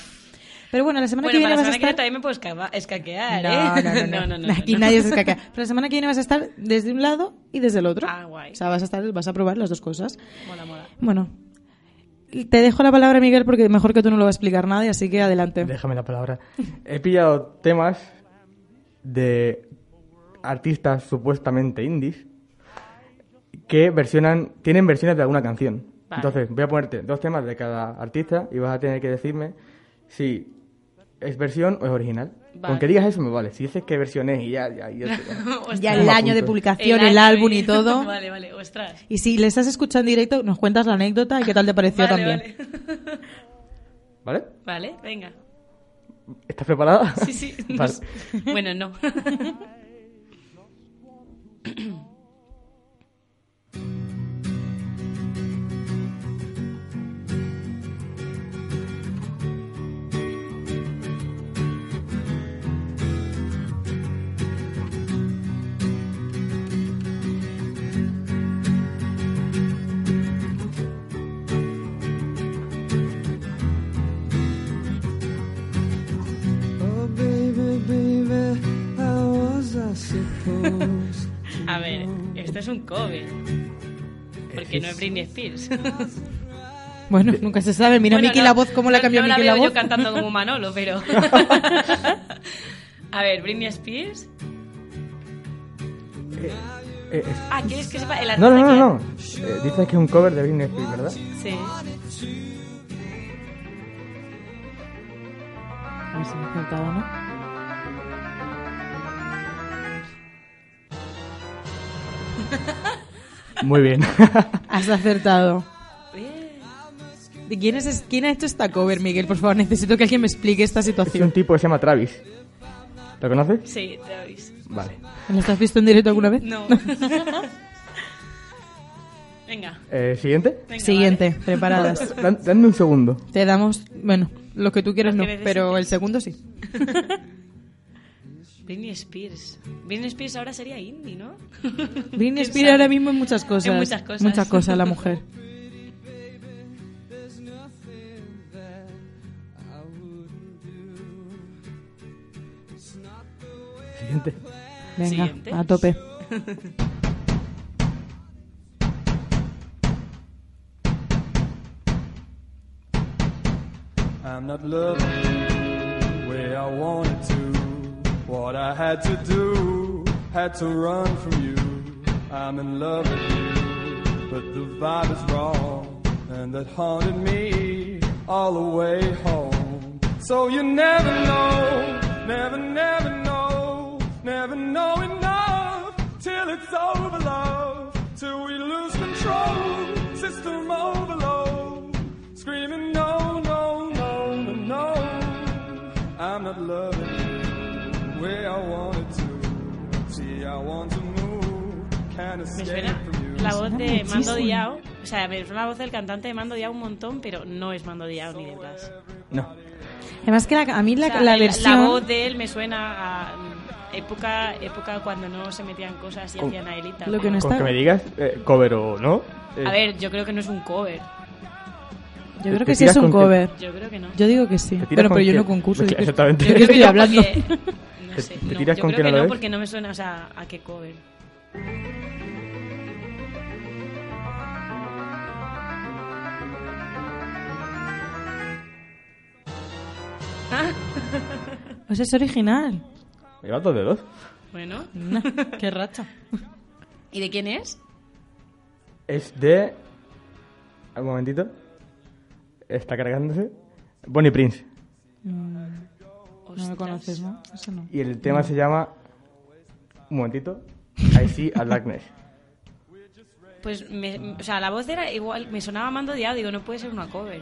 Pero bueno, la semana Bueno, que para viene la vas a semana que viene estar. también me puedo escaquear, No, ¿eh? no, no, no, Aquí nadie se escaquea. Pero la semana que viene vas a estar desde un lado y desde el otro. Ah, guay. O sea, vas a estar, vas a probar las dos cosas. Mola, mola. Bueno, te dejo la palabra, Miguel, porque mejor que tú no lo va a explicar nadie, así que adelante. Déjame la palabra. He pillado temas de artistas supuestamente indies que versionan, tienen versiones de alguna canción. Vale. Entonces, voy a ponerte dos temas de cada artista y vas a tener que decirme si es versión o es original. Vale. Con que digas eso me vale. Si dices qué versión es y ya, ya, ya, ya. Ostras. Ya el año de publicación, el, año álbum y- todo. vale, vale, ostras. Y si le estás escuchando en directo, nos cuentas la anécdota y qué tal te pareció Vale, también. vale. ¿Vale? Vale, venga. ¿Estás preparada? Sí, sí. no Vale. Bueno, no. A ver, esto es un cover. Porque no es Britney Spears. Bueno, nunca se sabe. Mira Bueno, Miki no, la voz, cómo la no- cambió no Miki la la voz. yo cantando como Manolo, pero... A ver, Britney Spears. Eh, eh, es- Ah, ¿quieres que sepa el No, no, artista no, no. quién? Eh, dices que es un cover de Britney Spears, ¿verdad? Sí. A ver si me he acertado, ¿no? Muy bien. Has acertado. ¿De quién es, quién ha hecho esta cover, Miguel? Por favor, necesito que alguien me explique esta es un situación. tipo que se llama Travis. ¿Lo conoces? Sí, Travis. Vale. ¿Lo has visto en directo alguna vez? No. Venga. Eh, ¿Siguiente? venga, Siguiente, vale. preparadas. Dame un segundo. Te damos, bueno, lo que tú quieras no, pero el segundo sí. Britney Spears. Britney Spears ahora sería indie, ¿no? Britney ¿Quién Spears ahora mismo en muchas cosas. En muchas cosas. Muchas cosas, la mujer. Siguiente. Venga, Siguiente. a tope. I'm not loving you the way I wanted to. What I had to do, had to run from you. I'm in love with you, but the vibe is wrong. And that haunted me all the way home. So you never know, never, never know, never know enough till it's over, love. Till we lose control, system overload. Screaming, no, no, no, no, no. I'm not loving Me suena la voz de. Mando Diao. O sea, me suena la voz del cantante de Mando Diao un montón, pero no es Mando Diao ni de Blas. No. Además que la- a mí la, O sea, la versión... la voz de él me suena a mm, época, época cuando no se metían cosas y Con- hacían a él y tal. Lo que no Con está... que me digas eh, cover o no. eh, A ver, yo creo que no es un cover. Yo te creo que sí es un con que- cover. Yo creo que no. Yo digo que sí. Te tiras Pero, con pero yo que- no concurso. Pues ¿de qué- exactamente. ¿De qué estoy hablando? porque- no Te- sé, te no, tiras yo con creo que que no no porque no me suena, o sea, a qué cover. Pues es original. Me llevas dos dedos. Bueno. Qué racha. ¿Y de quién es? Es de... Un momentito. Está cargándose. Bonnie Prince. No me conoces, ¿no? Eso no. Y el tema se llama... Un momentito. I See a Darkness. Pues, me- o sea, la voz era igual, me sonaba Mando Diao, digo, no puede ser una cover.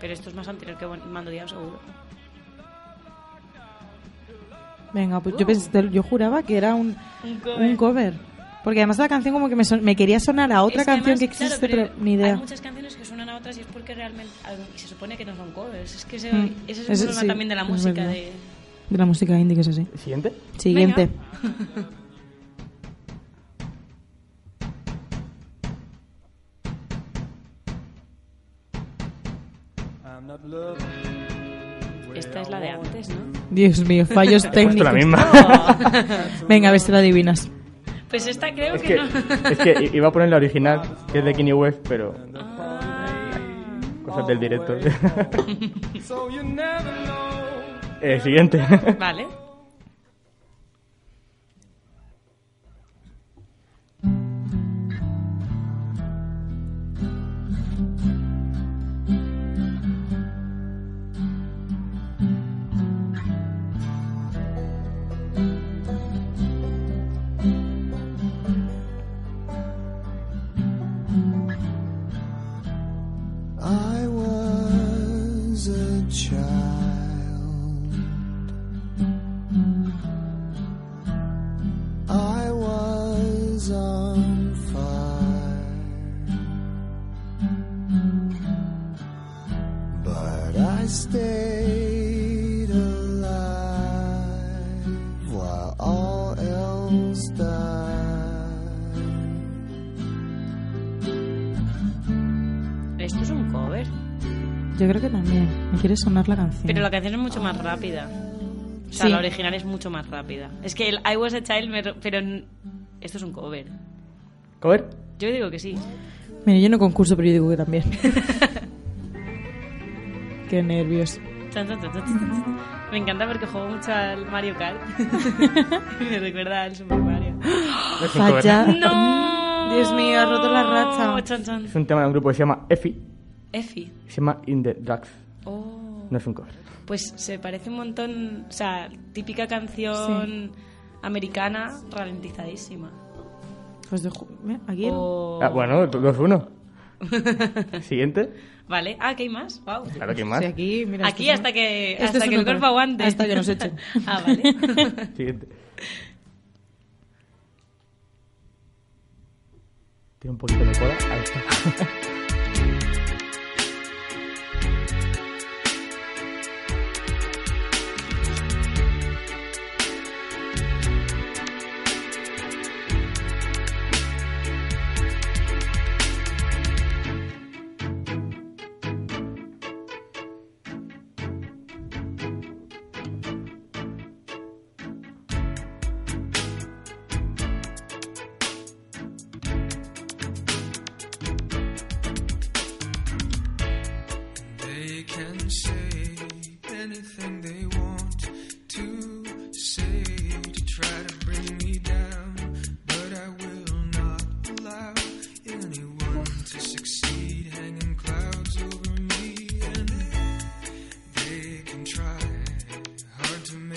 Pero esto es más anterior que Mando Diao, seguro. Venga, pues yo, pensé- yo juraba que era un, Un cover. un cover. Porque además la canción como que me, son- me quería sonar a otra Es que canción además, que existe, claro, pero, ni idea. Hay muchas canciones que suenan a otras y es porque realmente. Y se supone que no son covers. Es que ese, Mm. ese es el problema sí, también de la música. De... De la música indie que es así. ¿Siguiente? Siguiente. Esta es la de antes, ¿no? Dios mío, fallos técnicos. la misma. Venga, a ver si la adivinas. Pues esta creo Es que, que, no. es que iba a poner la original, que es de Kanye West, pero... Cosas del directo. So you never know. Eh, siguiente. Vale. I was a child. Quiere sonar la canción. Pero la canción es mucho más rápida. O sea, Sí. la original es mucho más rápida. Es que el I Was a Child, me ro- pero esto es un cover. ¿Cover? Yo digo que sí. Mira, yo no concurso, pero yo digo que también. Qué nervios. Me encanta porque juego mucho al Mario Kart. me recuerda al Super Mario. Falla. ¡No! Dios mío, ha roto la racha. Es un tema de un grupo que se llama Effie. Effie. Se llama In the Drugs. Oh. No es un cover. Pues se parece un montón, o sea, típica canción americana ralentizadísima. Pues dejo. Aquí. O- Ah, bueno, 2-1. Siguiente. Vale. Ah, ¿qué hay más? Wow. Claro, ¿quién más? Sí, aquí, mira, Aquí esto es hasta que, esto hasta que el cuerpo aguante. Hasta que nos echen. ah, vale. Siguiente. Tiene un poquito de cola. Ahí está.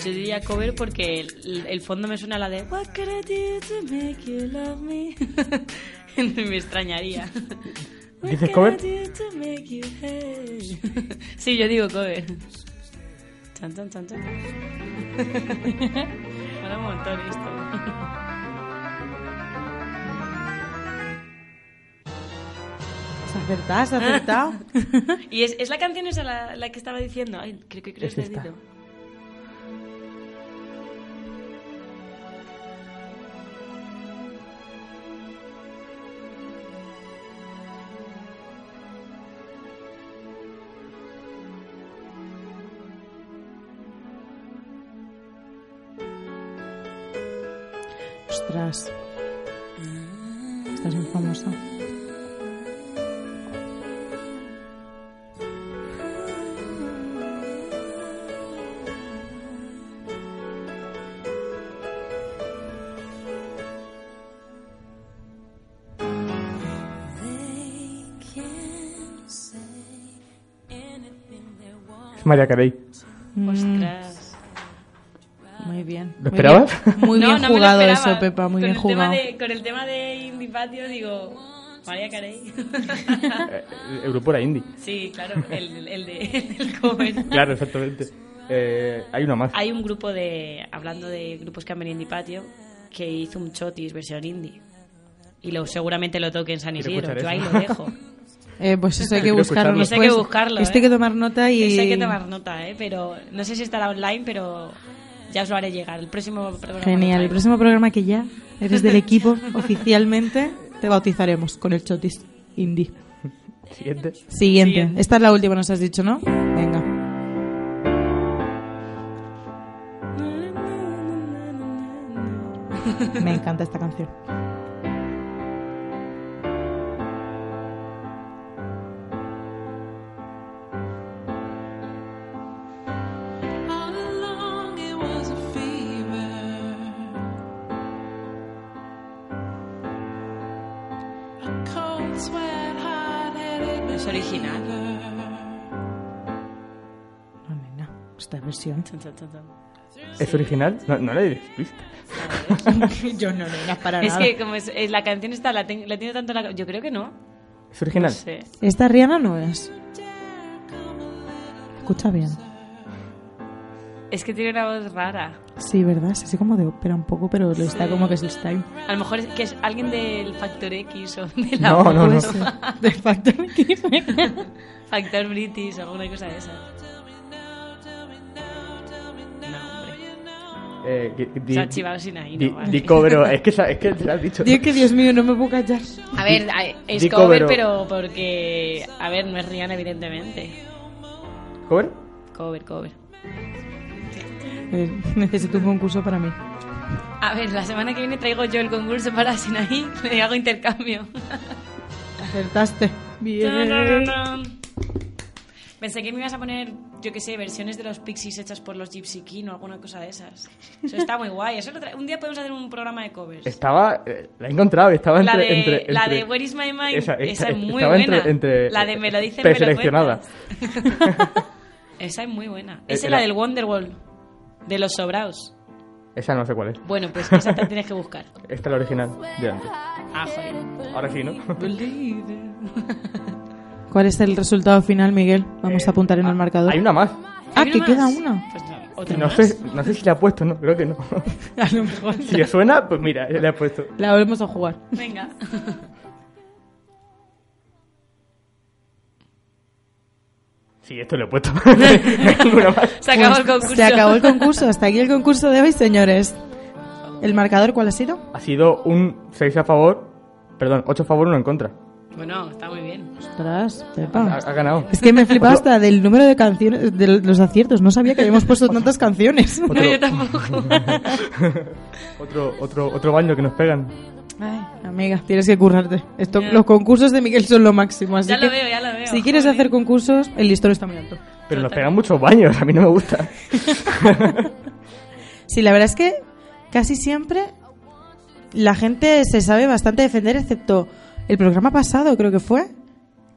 Yo diría cover porque el, el fondo me suena a la de What could I do to make you love me? me extrañaría. ¿Dices cover? do to make you hate? sí, yo digo cover. Chan, chan, chan, chan. Mola un montón esto. Has acertado, has acertado. y es, es la canción esa la, la que estaba diciendo. Ay, creo que creo Es que esta. María Carey. Ostras. Muy bien. ¿Lo Muy esperabas? bien- Muy bien no jugado eso, Pepa, muy con bien jugado. de- con el tema de Indie Patio, digo, María Carey. Eh, El grupo era indie. sí, claro, el, el de, el cover. Claro, exactamente. Eh, hay una más. Hay un grupo de, hablando de grupos que han venido Indie Patio, que hizo un chotis versión indie. Y lo, seguramente lo toque en San Isidro. Yo ahí lo dejo. Eh, pues eso hay que buscarlo. Eso hay que buscarlo, Esto ¿eh? hay que tomar nota y... Eso hay que tomar nota, ¿eh? Pero no sé si estará online, pero ya os lo haré llegar. El próximo programa. Genial. El próximo programa que ya eres del equipo oficialmente, te bautizaremos con el Chotis Indie. Siguiente. Siguiente. Siguiente. Esta es la última, nos has dicho, ¿no? Venga. Me encanta esta canción. Versión. ¿Es original? No, no la he visto. Yo no, nena, para Es nada. que como es, es- la canción está, la, ten- la tiene tanto en la... Yo creo que no. ¿Es original? No sé. Esta Rihanna no es. Escucha bien. Es que tiene una voz rara. Sí, ¿verdad? Es así como de ópera un poco, pero lo está como que es el style. A lo mejor es que es alguien del Factor X o de la No, no, no. Puede ser. De Factor X. Factor British o alguna cosa de esa. Eh, di- Se ha chivado sin ahí, di- no vale. di cover, o- es que, es que te lo has dicho. Dios que Dios mío, no me puedo callar. A ver, es di cover, pero porque... A ver, no es Rihanna, evidentemente. ¿Cover? Cover, cover. Eh, necesito un concurso para mí. A ver, la semana que viene traigo yo el concurso para Sinaí. Le hago intercambio. Acertaste. Bien. Pensé que me ibas a poner, yo qué sé, versiones de los Pixies hechas por los Gypsy King o alguna cosa de esas. Eso está muy guay. Eso un día podemos hacer un programa de covers. Estaba. eh, la he encontrado, estaba entre. la, de, entre, la entre- de Where is my mind, Esa, esa, es muy buena. entre- la de me lo dicen, preseleccionada. esa es muy buena. Eh, Esa es era- la del Wonderwall, de los sobraos. Esa no sé cuál es. Bueno, pues esa te tienes que buscar. Esta es la original de antes. Ah, joder. Ahora sí, ¿no? ¿Cuál es el resultado final, Miguel? Vamos a apuntar en el marcador. Eh, Hay una más. Ah, ¿Hay que queda una. Pues no, sé, no sé si la ha puesto, no, creo que no. A lo mejor. Si le suena, pues mira, le ha puesto. La volvemos a jugar. Venga. Sí, esto le he puesto. No más. Se acabó Pues el concurso. Se acabó el concurso. Hasta aquí el concurso de hoy, señores. ¿El marcador cuál ha sido? Ha sido un 6 a favor, perdón, 8 a favor, 1 en contra. Bueno, está muy bien. Ostras, Ha, Pepa. ha ganado. Es que me flipa hasta del número de canciones, de los aciertos. No sabía que habíamos puesto tantas canciones. Otro, No, yo tampoco. otro, otro, otro baño que nos pegan. Ay, amiga, tienes que currarte. Esto, Ya. los concursos de Miguel son lo máximo. Así Ya que lo veo, ya lo veo. si quieres joder. hacer concursos, el listón está muy alto. Pero nos pegan muchos baños, a mí no me gusta. Sí, la verdad es que casi siempre la gente se sabe bastante defender, excepto el programa pasado, creo que fue,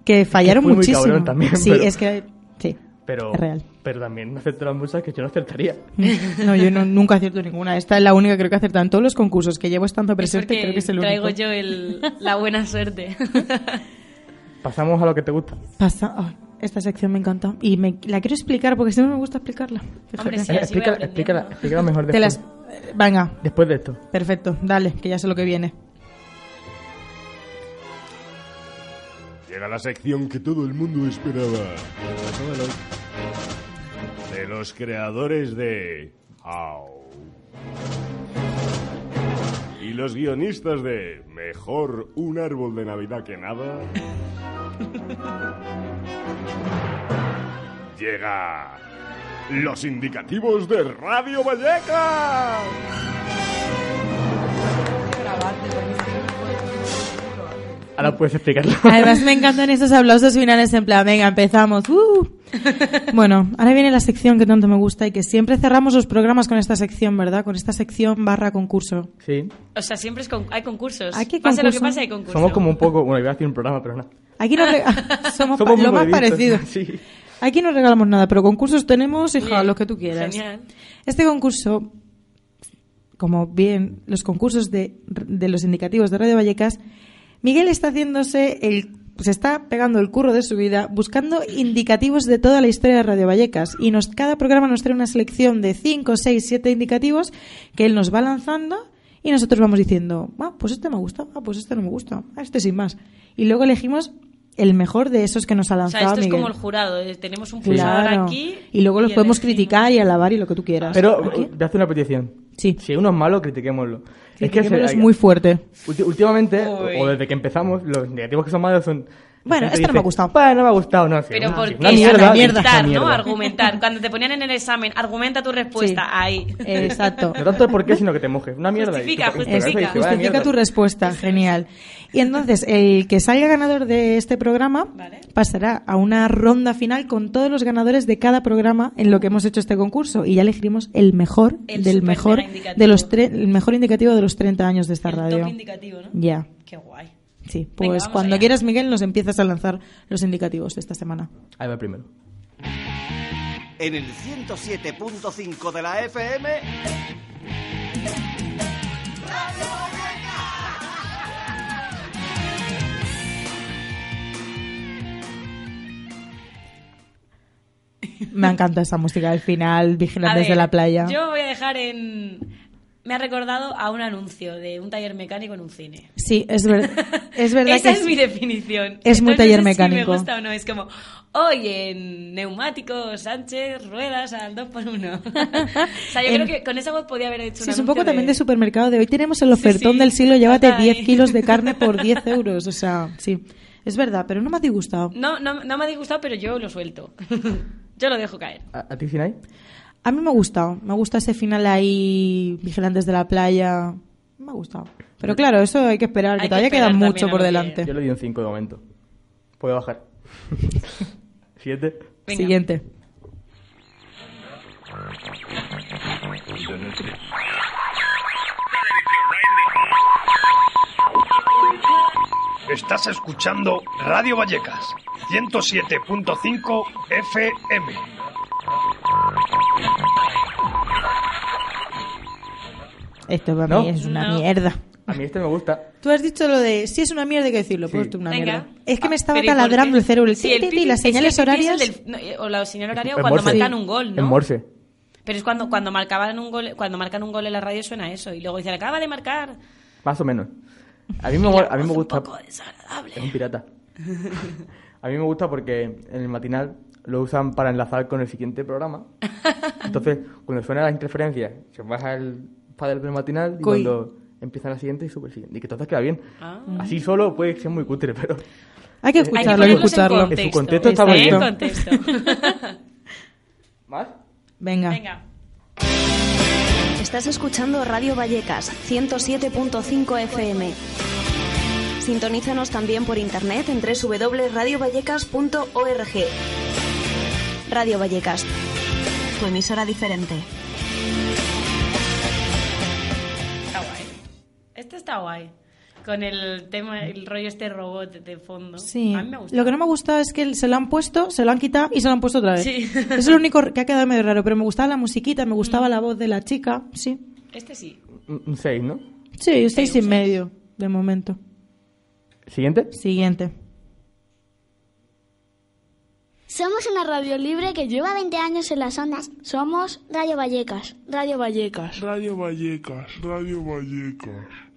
que fallaron muchísimo. también, sí, pero- es que sí, Pero, es real. pero también aceptaron muchas que yo no aceptaría. No, yo no- nunca acierto ninguna. Esta es la única que creo que acertar en todos los concursos que llevo estando Es presente. porque Creo que es el único. traigo yo el, la buena suerte. Pasamos a lo que te gusta. Pasa. ay, esta sección me encanta y me, la quiero explicar porque siempre me gusta explicarla. Hombre, sí, Eh, así voy explícala, aprendiendo. explícala, explícala mejor Te después. las- eh, Venga, Después de esto. perfecto. Dale, que ya sé lo que viene. Llega la sección que todo el mundo esperaba. De los creadores de How. Y los guionistas de Mejor un árbol de Navidad que nada. Llega los indicativos de Radio Vallecas. Ahora puedes explicarlo. Además me encantan estos aplausos finales en plan, venga, empezamos. ¡uh! Bueno, ahora viene la sección que tanto me gusta y que siempre cerramos los programas con esta sección, ¿verdad? Con esta sección barra concurso. Sí. O sea, siempre es con- hay concursos. Hay que Pase lo que pase, hay concursos. Somos como un poco. Bueno, iba a decir un programa, pero no. Aquí nos re- somos, Somos lo más parecido. Sí. Aquí no regalamos nada, pero concursos tenemos, hija, Bien, los que tú quieras. Genial. Este concurso, como bien los concursos de, de los indicativos de Radio Vallecas, Miguel está haciéndose el se está pegando el curro de su vida buscando indicativos de toda la historia de Radio Vallecas y nos cada programa nos trae una selección de 5, 6, 7 indicativos que él nos va lanzando y nosotros vamos diciendo, ah, pues este me gusta, ah, pues este no me gusta, ah, este sin más. Y luego elegimos el mejor de esos que nos ha O lanzado sea, esto es Miguel. como el jurado. eh, Tenemos un pulsador Claro. aquí. Y luego los y podemos elegimos. criticar y alabar y lo que tú quieras. Pero Aquí. eh, a hacer una petición. Sí. Si uno es malo, critiquémoslo. Critiquémoslo se- es muy fuerte. últimamente, Uy. o desde que empezamos, los negativos que son malos son... Bueno, esto no me ha dice, gustado. Bueno, no me ha gustado, no. Pero una, ¿por sí, qué? una mierda, Argumentar, ¿no? mierda. Argumentar. Cuando te ponían en el examen, argumenta tu respuesta. Sí. Ahí. Exacto. No tanto el por qué, sino que te mojes. Una mierda. Justifica, tú- y tú- justifica. y Justifica mierda. tu respuesta, genial. Y entonces, el que salga ganador de este programa Vale. pasará a una ronda final con todos los ganadores de cada programa en lo que hemos hecho este concurso. Y ya elegiremos el mejor El del mejor de los tre- el mejor indicativo de los 30 años de esta El radio. top indicativo, ¿no? Ya. Qué guay. Sí, pues cuando allá. quieras, Miguel, nos empiezas a lanzar los indicativos de esta semana. Ahí va el primero. En el 107.5 de la FM. Me encanta esa música al final, Vigilantes ver, de la playa. Yo voy a dejar en. Me ha recordado a un anuncio de un taller mecánico en un cine. Sí, es, ver- es verdad Esa que es mi definición. es muy taller no sé si mecánico. me gusta o no. Es como, hoy en neumáticos, Sánchez, ruedas al 2x1. o sea, yo En- creo que con esa voz podía haber hecho Sí, un es un poco anuncio también de supermercado de hoy tenemos el ofertón sí, del siglo, llévate total. 10 kilos de carne por 10 euros. O sea, sí, es verdad, pero no me ha disgustado. No, no, no me ha disgustado, pero yo lo suelto. Yo lo dejo caer. ¿A, a ti, Sinai? A mí me ha gustado, me gusta ese final ahí, Vigilantes de la playa, me ha gustado. Pero claro, eso hay que esperar, que Hay que todavía esperar queda mucho por delante. Yo le di un 5 de momento. Puede bajar. Siguiente. Venga. Siguiente. Estás escuchando Radio Vallecas, 107.5 FM. Esto para ¿No? mí es una No. mierda. A mí este me gusta. Tú has dicho lo de si es una mierda hay que decirlo, Sí. pues tú una Venga. mierda. Es que me Ah, estaba pero ¿y por taladrando qué? el cerebro, el Sí, ti, ti, ti, pipi- las es que el señales pipi es el horarias. del- no, eh, o la señal horaria o En cuando Morse. marcan un gol, ¿no? En Morse. Pero es cuando, cuando marcaban un gol, cuando marcan un gol en la radio suena eso. Y luego dicen, acaba de marcar. Más o menos. A mí me, a mí me voz un gusta. poco desagradable. Es un pirata. A mí me gusta porque en el matinal lo usan para enlazar con el siguiente programa. Entonces, cuando suena la interferencia, se baja el padre del matinal y cuando empieza la siguiente y sube el siguiente. Y que entonces queda bien. Ah. Así solo puede ser muy cutre, pero Hay que que escucharlo, hay que en escucharlo. contexto. En su contexto está muy bien. contexto. ¿Más? Venga. Venga. Estás escuchando Radio Vallecas, 107.5 FM. Sintonízanos también por internet en www.radiovallecas.org. Radio Vallecas, tu emisora diferente. Está guay. Este está guay. Con el tema, el rollo este robot de fondo. Sí. A mí me gusta. Lo que no me gusta es que se lo han puesto, se lo han quitado y se lo han puesto otra vez. Sí. Es lo único que ha quedado medio raro, pero me gustaba la musiquita, me gustaba la voz de la chica, sí. Este sí. Un 6, ¿no? Sí, seis Sí, y un medio de momento. ¿Siguiente? Siguiente. Somos una radio libre que lleva 20 años en las ondas. Somos Radio Vallecas. Radio Vallecas. Radio Vallecas, Radio Vallecas.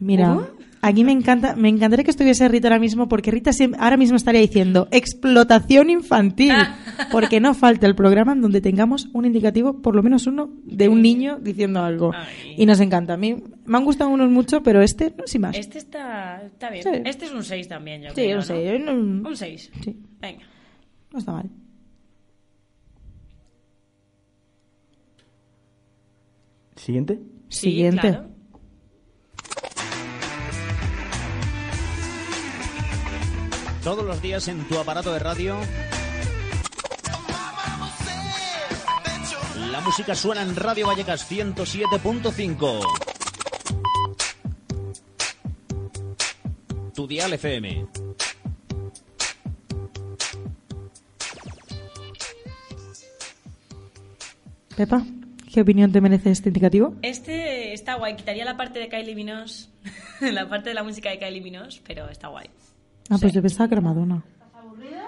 Mira, aquí me encanta, me encantaría que estuviese Rita ahora mismo, porque Rita siem- ahora mismo estaría diciendo explotación infantil, porque no falta el programa en donde tengamos un indicativo, por lo menos uno, de un niño diciendo algo. Y nos encanta. A mí me han gustado unos mucho, pero este, no sin más. Este está, está bien. Sí. Este es un 6 también, yo Sí, creo, un ¿no? seis, un- Un 6. Sí. Venga. No está mal. ¿Siguiente? Sí, Siguiente. claro. todos los días en tu aparato de radio. La música suena en Radio Vallecas 107.5. Tu dial FM. Pepa, ¿qué opinión te merece este indicativo? Este está guay. Quitaría la parte de Kylie Minos, la parte de la música de Kylie Minos, pero está guay. Ah, pues yo pensaba que era Madonna.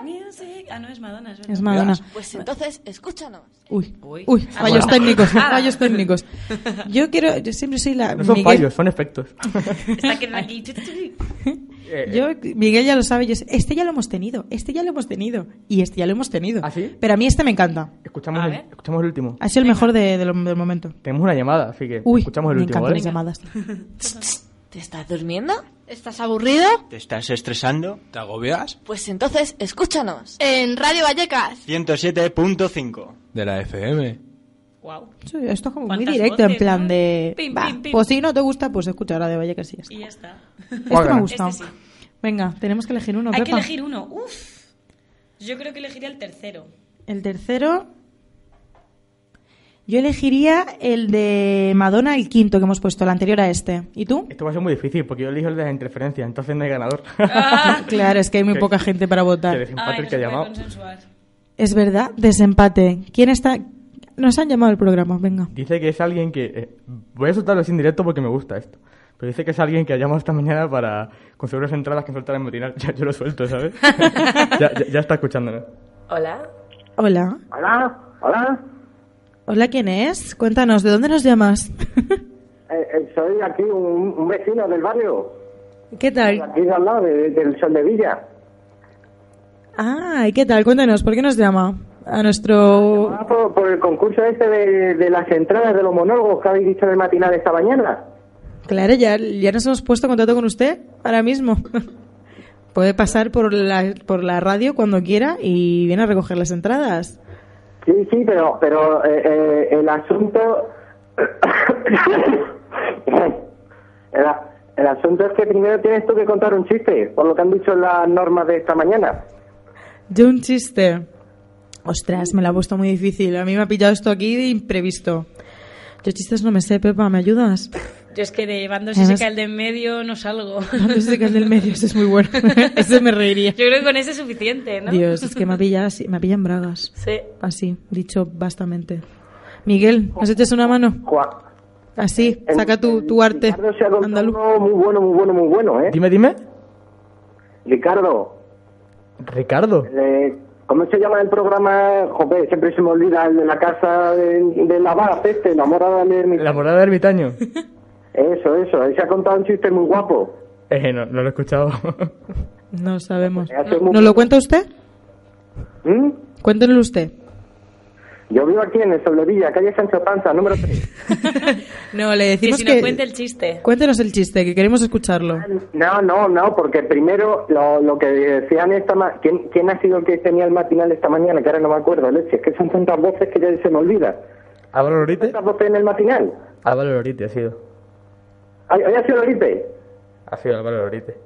Music. Ah, no, es Madonna. Es, verdad. Es Madonna. Pues entonces, escúchanos. Uy, Uy. uy, Ah, fallos bueno. técnicos, Ah. fallos técnicos. Yo quiero, yo siempre soy la No son Miguel. fallos, son efectos. Está que aquí. Eh, Yo, Miguel ya lo sabe, yo sé, este ya lo hemos tenido, este ya lo hemos tenido y este ya lo hemos tenido. ¿Ah, sí? Pero a mí este me encanta. Escuchamos, el, escuchamos el último. Ha sido el mejor de- de lo- del momento. Tenemos una llamada, así que Uy, escuchamos el me último, las llamadas. ¿Te estás durmiendo? ¿Estás aburrido? ¿Te estás estresando? ¿Te agobias? Pues entonces, escúchanos. En Radio Vallecas. 107.5 de la FM. Wow. Sí, esto es como muy ¿Cuántas directo, en voces, plan no? de... Pim, va, pim, pim. Pues si no te gusta, pues escucha ahora de Vallecas y ya está. Y ya está. Este me ha gustado. Este sí. Venga, tenemos que elegir uno, Hay que elegir uno. Uf. Yo creo que elegiría el tercero. El tercero... Yo elegiría el de Madonna, el quinto que hemos puesto, el anterior a este. ¿Y tú? Esto va a ser muy difícil porque yo elijo el de la interferencia, entonces no hay ganador. Claro, es que hay muy Que- poca gente para que votar. desempate Ay, no que ha llamado. Es verdad, desempate. ¿Quién está...? Nos han llamado al programa, venga. Dice que es alguien que... eh, voy a soltarlo así en directo porque me gusta esto. Pero dice que es alguien que ha llamado esta mañana para conseguir unas entradas que soltar en matinal. Ya, yo lo suelto, ¿sabes? ya, ya- ya está escuchándonos. Hola. Hola. Hola, hola. Hola, ¿quién es? Cuéntanos, ¿de dónde nos llamas? Eh, eh, soy aquí un, un vecino del barrio. ¿Qué tal? Aquí de al lado, de- del Sol de Villa. Ah, ¿y qué tal? Cuéntanos, ¿por qué nos llama? A nuestro... Ah, por, por el concurso este de, de las entradas de los monólogos que habéis dicho en el matinal esta mañana. Claro, ya, ya nos hemos puesto en contacto con usted ahora mismo. Puede pasar por la, por la radio cuando quiera y viene a recoger las entradas. Sí, sí, pero, pero eh, eh, el asunto... el, asunto es que primero tienes tú que contar un chiste, por lo que han dicho las normas de esta mañana. Yo un chiste. Ostras, me la ha puesto muy difícil. A mí me ha pillado esto aquí de imprevisto. Yo chistes no me sé, Pepa, ¿me ayudas? Yo es que de bando Además- si se cae el de en medio no salgo. No sé que el del medio, ese es muy bueno. ese me reiría. Yo creo que con ese es suficiente, ¿no? Dios, es que me así, me pillan bragas. Sí. Así, dicho bastante. Miguel, ¿nos echas una mano? Juan. Así, saca tu, tu arte. Ricardo se ha muy bueno, muy bueno, muy bueno, ¿eh? Dime, dime. Ricardo, Ricardo. eh, ¿cómo se llama el programa? Joder, siempre se me olvida el de la casa de, de la Baz, este, la morada de ermitaño. La morada de ermitaño. Eso, eso, él se ha contado un chiste muy guapo. Eh, no, no lo he escuchado. No sabemos. Muy- ¿Nos lo cuenta usted? ¿Mm? Cuéntenoslo usted. Yo vivo aquí en el Soldevilla, calle Sancho Panza, número 3. No, le Que decimos si que... nos cuente el chiste. Cuéntenos el chiste, que queremos escucharlo. No, no, no, porque primero lo, lo que decían esta ma ¿quién, ¿quién ha sido el que tenía el matinal esta mañana? Que ahora no me acuerdo, leche, es que son tantas voces que ya se me olvida. ¿Álvaro Lorite? ¿Tantas voces en el matinal? Álvaro Lorite ha sido. ¿Hoy hoy ha sido Lorite? Ha sido Álvaro Lorite.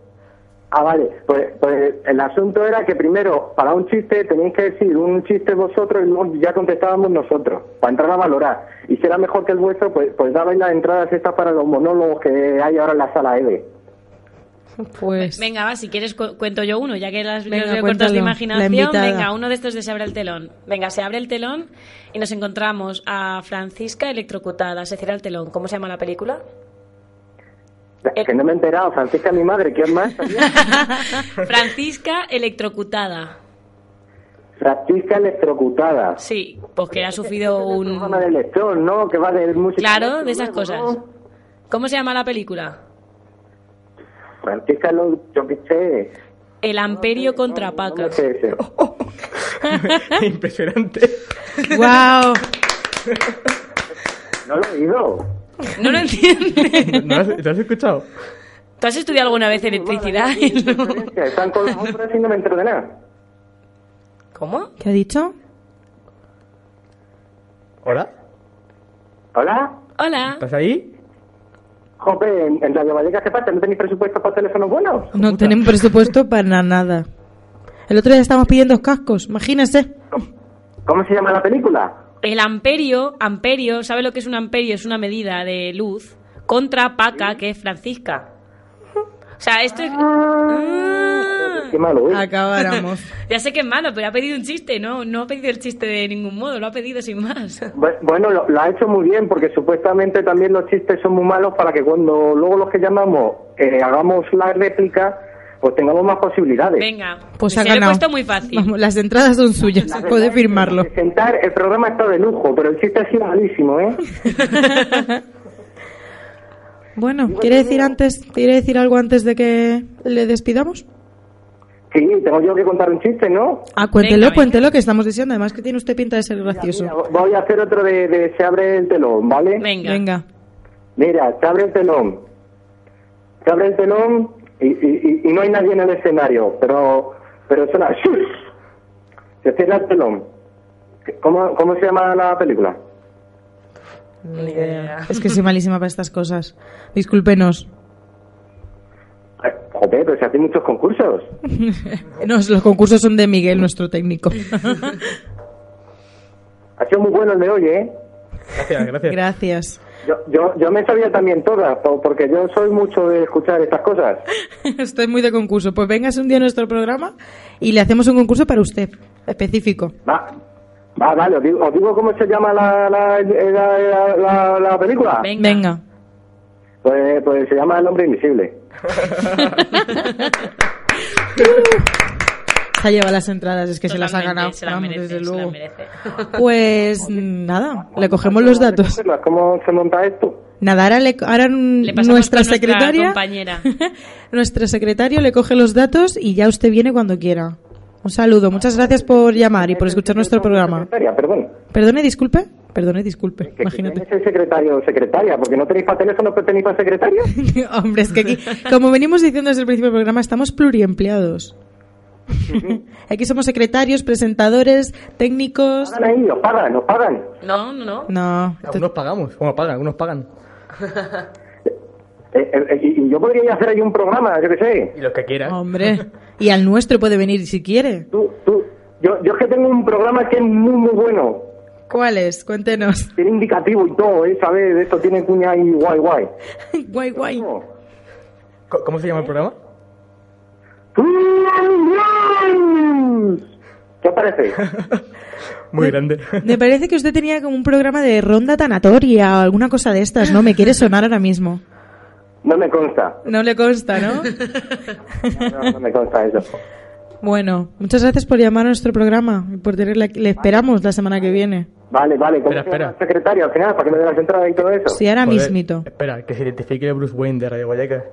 Ah, vale. Pues, pues el asunto era que primero, para un chiste, tenéis que decir un chiste vosotros y luego ya contestábamos nosotros, para entrar a valorar. Y si era mejor que el vuestro, pues, pues dabais las entradas estas para los monólogos que hay ahora en la sala EVE. Pues... Venga, va, si quieres cu- cuento yo uno, ya que las Venga, cortos de la imaginación. Venga, uno de estos de se abre el telón. Venga, se abre el telón y nos encontramos a Francisca electrocutada. Se cierra el telón. ¿Cómo se llama la película? Que no me he enterado, Francisca, mi madre, ¿quién más? Francisca electrocutada. Francisca electrocutada. Sí, porque ha sufrido un... programa de electrón, ¿no? Que va de música. Claro, de esas cosas. ¿Cómo se llama la película? Francisca, lo, yo qué sé. El Amperio contra Paca. No sé ese. Impresionante. ¡Wow! No lo he oído. No lo entiendes. ¿No has, ¿Lo has escuchado? ¿Tú has estudiado alguna vez electricidad? Están con los hombres y no me entero de nada. ¿Cómo? ¿Qué ha dicho? ¿Hola? ¿Hola? Hola. ¿Estás ahí? Jope, en, en Radio Vallecas, ¿qué pasa? ¿No tenéis presupuesto para teléfonos buenos? No tenemos presupuesto para nada. El otro día estábamos pidiendo cascos, imagínese. ¿Cómo se llama la película? El amperio, amperio, ¿sabe lo que es un amperio? Es una medida de luz contra Paca, que es Francisca. O sea, esto es... Ah. qué malo, ¿eh? Acabáramos. Ya sé que es malo, pero ha pedido un chiste, ¿no? No ha pedido el chiste de ningún modo, lo ha pedido sin más. Bu- Bueno, lo, lo ha hecho muy bien porque supuestamente también los chistes son muy malos para que cuando luego los que llamamos eh, hagamos la réplica, pues tengamos más posibilidades. Venga, Pues se ha he ganado. puesto muy fácil. Vamos, las entradas son suyas, puede firmarlo. Sentar, el programa está de lujo, pero el chiste ha sido malísimo, ¿eh? Bueno, ¿quiere decir antes, quiere decir algo antes de que le despidamos? Sí, tengo yo que contar un chiste, ¿no? Ah, cuéntelo, cuéntelo, que estamos diciendo. Además que tiene usted pinta de ser gracioso. Mira, voy a hacer otro de, de se abre el telón, ¿vale? Venga. Venga. Mira, se abre el telón. Se abre el telón y, y- y- no hay nadie en el escenario, pero pero suena ¡shush! Se cierra el telón. ¿Cómo, ¿Cómo se llama la película? Ni idea. Es que soy malísima para estas cosas. Discúlpenos. Joder, pero se hacen muchos concursos. No, los concursos son de Miguel, nuestro técnico. Ha sido muy bueno el de hoy, ¿eh? Gracias, gracias. Gracias. Yo, yo, yo me sabía también todas, po- porque yo soy mucho de escuchar estas cosas. Estoy muy de concurso. Pues véngase un día a nuestro programa y le hacemos un concurso para usted, específico. Va, va vale, os digo, os digo cómo se llama la, la, la, la- la- la película. Venga. Pues, pues se llama El Hombre Invisible. Se ha llevado las entradas, es que se las ha Totalmente, ganado. se las merece, desde se las luego. merece. Pues nada, le cogemos los datos. ¿Cómo se monta esto? Nada, ahora, le, ahora Le nuestra secretaria, compañera. nuestro secretario le coge los datos y ya usted viene cuando quiera. Un saludo, muchas gracias por llamar y por escuchar nuestro programa. Secretaria, perdón. Perdone, disculpe. Perdone, disculpe. Que Imagínate. ¿Quién es el secretario o secretaria? Porque no tenéis para teléfono, pero tenéis para secretario. Hombre, es que aquí, como venimos diciendo desde el principio del programa, estamos pluriempleados. Aquí somos secretarios, presentadores, técnicos. Pagan ahí, os pagan, os pagan. No, no, no. No. Algunos pagamos, como pagan, algunos pagan. Eh, eh, eh, yo podría hacer ahí un programa, yo qué sé. Y los que quieran. Hombre, y al nuestro puede venir si quiere. Tú, tú, yo, yo es que tengo un programa que es muy, muy bueno. ¿Cuál es? Cuéntenos. Tiene indicativo y todo, ¿eh? ¿Sabes? De esto tiene cuña y guay, guay. guay, guay. ¿Cómo se llama el programa? ¿Qué os parece? Muy grande. Me parece que usted tenía como un programa de ronda tanatoria o alguna cosa de estas, ¿no? Me quiere sonar ahora mismo. No me consta. No le consta, ¿no? No, no me consta eso. Bueno, muchas gracias por llamar a nuestro programa y por tenerle aquí. Le esperamos la semana que viene. Vale, vale. ¿Cómo Espera, espera. secretario al final? Para que me dé las entradas y todo eso. Sí, ahora Joder, mismito. Espera, que se identifique Bruce Wayne de Radio Vallecas.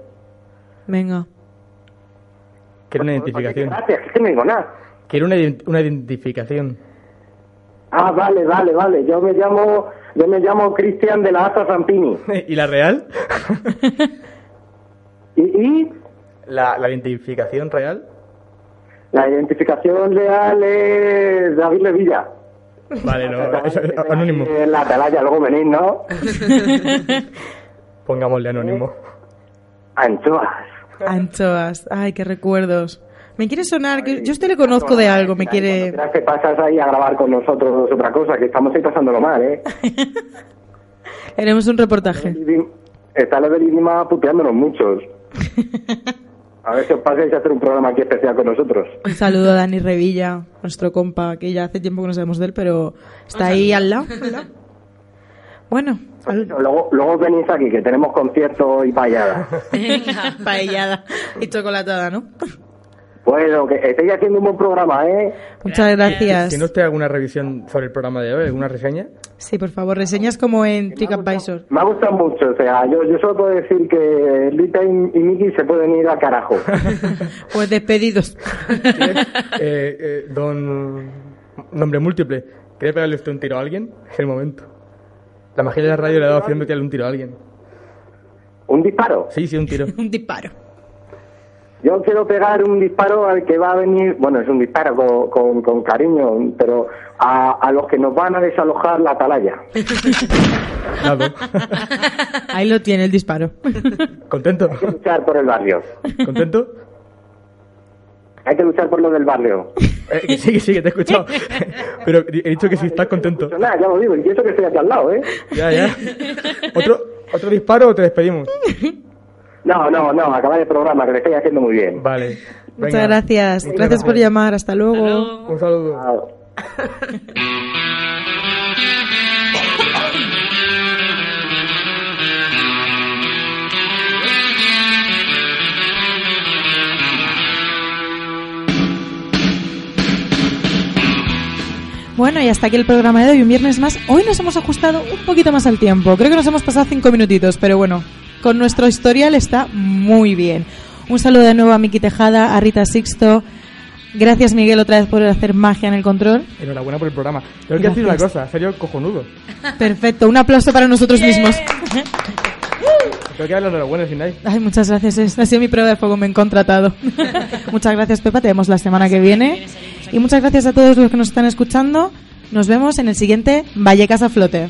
Venga. Quiero una Oye, identificación. Gracias, que que digo nada. Quiero una, una identificación. Ah, vale, vale, vale. Yo me llamo, yo me llamo Cristian de la Asa Zampini. ¿Y la real? ¿Y, y ¿La, la identificación real? la identificación real es David Levilla. Vale, no, es anónimo. En la atalaya, luego venís, ¿no? Pongámosle anónimo. Anchoas. Anchoas. Ay, qué recuerdos. Me quiere sonar, que yo a usted le conozco de algo, me quiere... Creas que pasas ahí a grabar con nosotros otra cosa, que estamos ahí pasándolo mal, ¿eh? Haremos un reportaje. Está la Belidima puteándonos muchos. A ver si os pasáis a hacer un programa aquí especial con nosotros. Un saludo a Dani Revilla, nuestro compa, que ya hace tiempo que no sabemos de él, pero está ahí al lado. al Luego, luego venís aquí, que tenemos conciertos y payadas. paellada y chocolatada, ¿no? Bueno, que estáis haciendo un buen programa, ¿eh? Muchas gracias. ¿Tiene usted alguna revisión sobre el programa de hoy? ¿Alguna reseña? Sí, por favor, reseñas como en TripAdvisor. Me ha gustado mucho, o sea, yo, yo solo puedo decir que Lita y, y Miki se pueden ir a carajo. Pues despedidos. Eh, eh, don... Nombre múltiple. ¿Quiere pegarle usted un tiro a alguien? Es el momento. La magia de la radio le ha dado opción de tirarle un tiro a alguien. ¿Un disparo? Sí, sí, un tiro. Un disparo. Yo quiero pegar un disparo al que va a venir, bueno, es un disparo con, con, con cariño, pero a, a los que nos van a desalojar la atalaya. Ahí lo tiene el disparo. ¿Contento? Hay que luchar por el barrio. ¿Contento? Hay que luchar por lo del barrio. Eh, sí, sí, que te he escuchado. Pero he dicho que sí estás contento. Nada, ya lo digo, y eso que estoy aquí al lado, ¿eh? Ya, ya. ¿Otro, ¿Otro disparo o te despedimos? No, no, no, acabar el programa, que lo estoy haciendo muy bien. Vale. Muchas Venga, gracias. muchas Gracias por llamar. Hasta luego. Un saludo. Bueno, y hasta aquí el programa de hoy, un viernes más. Hoy nos hemos ajustado un poquito más al tiempo. Creo que nos hemos pasado cinco minutitos, pero bueno, con nuestro historial está muy bien. Un saludo de nuevo a Miki Tejada, a Rita Sixto. Gracias, Miguel, otra vez por hacer magia en el control. Enhorabuena por el programa. Tengo que decir una cosa, serio cojonudo. Perfecto, un aplauso para nosotros mismos. Tengo que darle enhorabuena sin nadie. Ay, muchas gracias. Esta ha sido mi prueba de fuego, me han contratado. muchas gracias, Pepa. Te vemos la semana que viene. Y muchas gracias a todos los que nos están escuchando. Nos vemos en el siguiente Vallecas a Flote.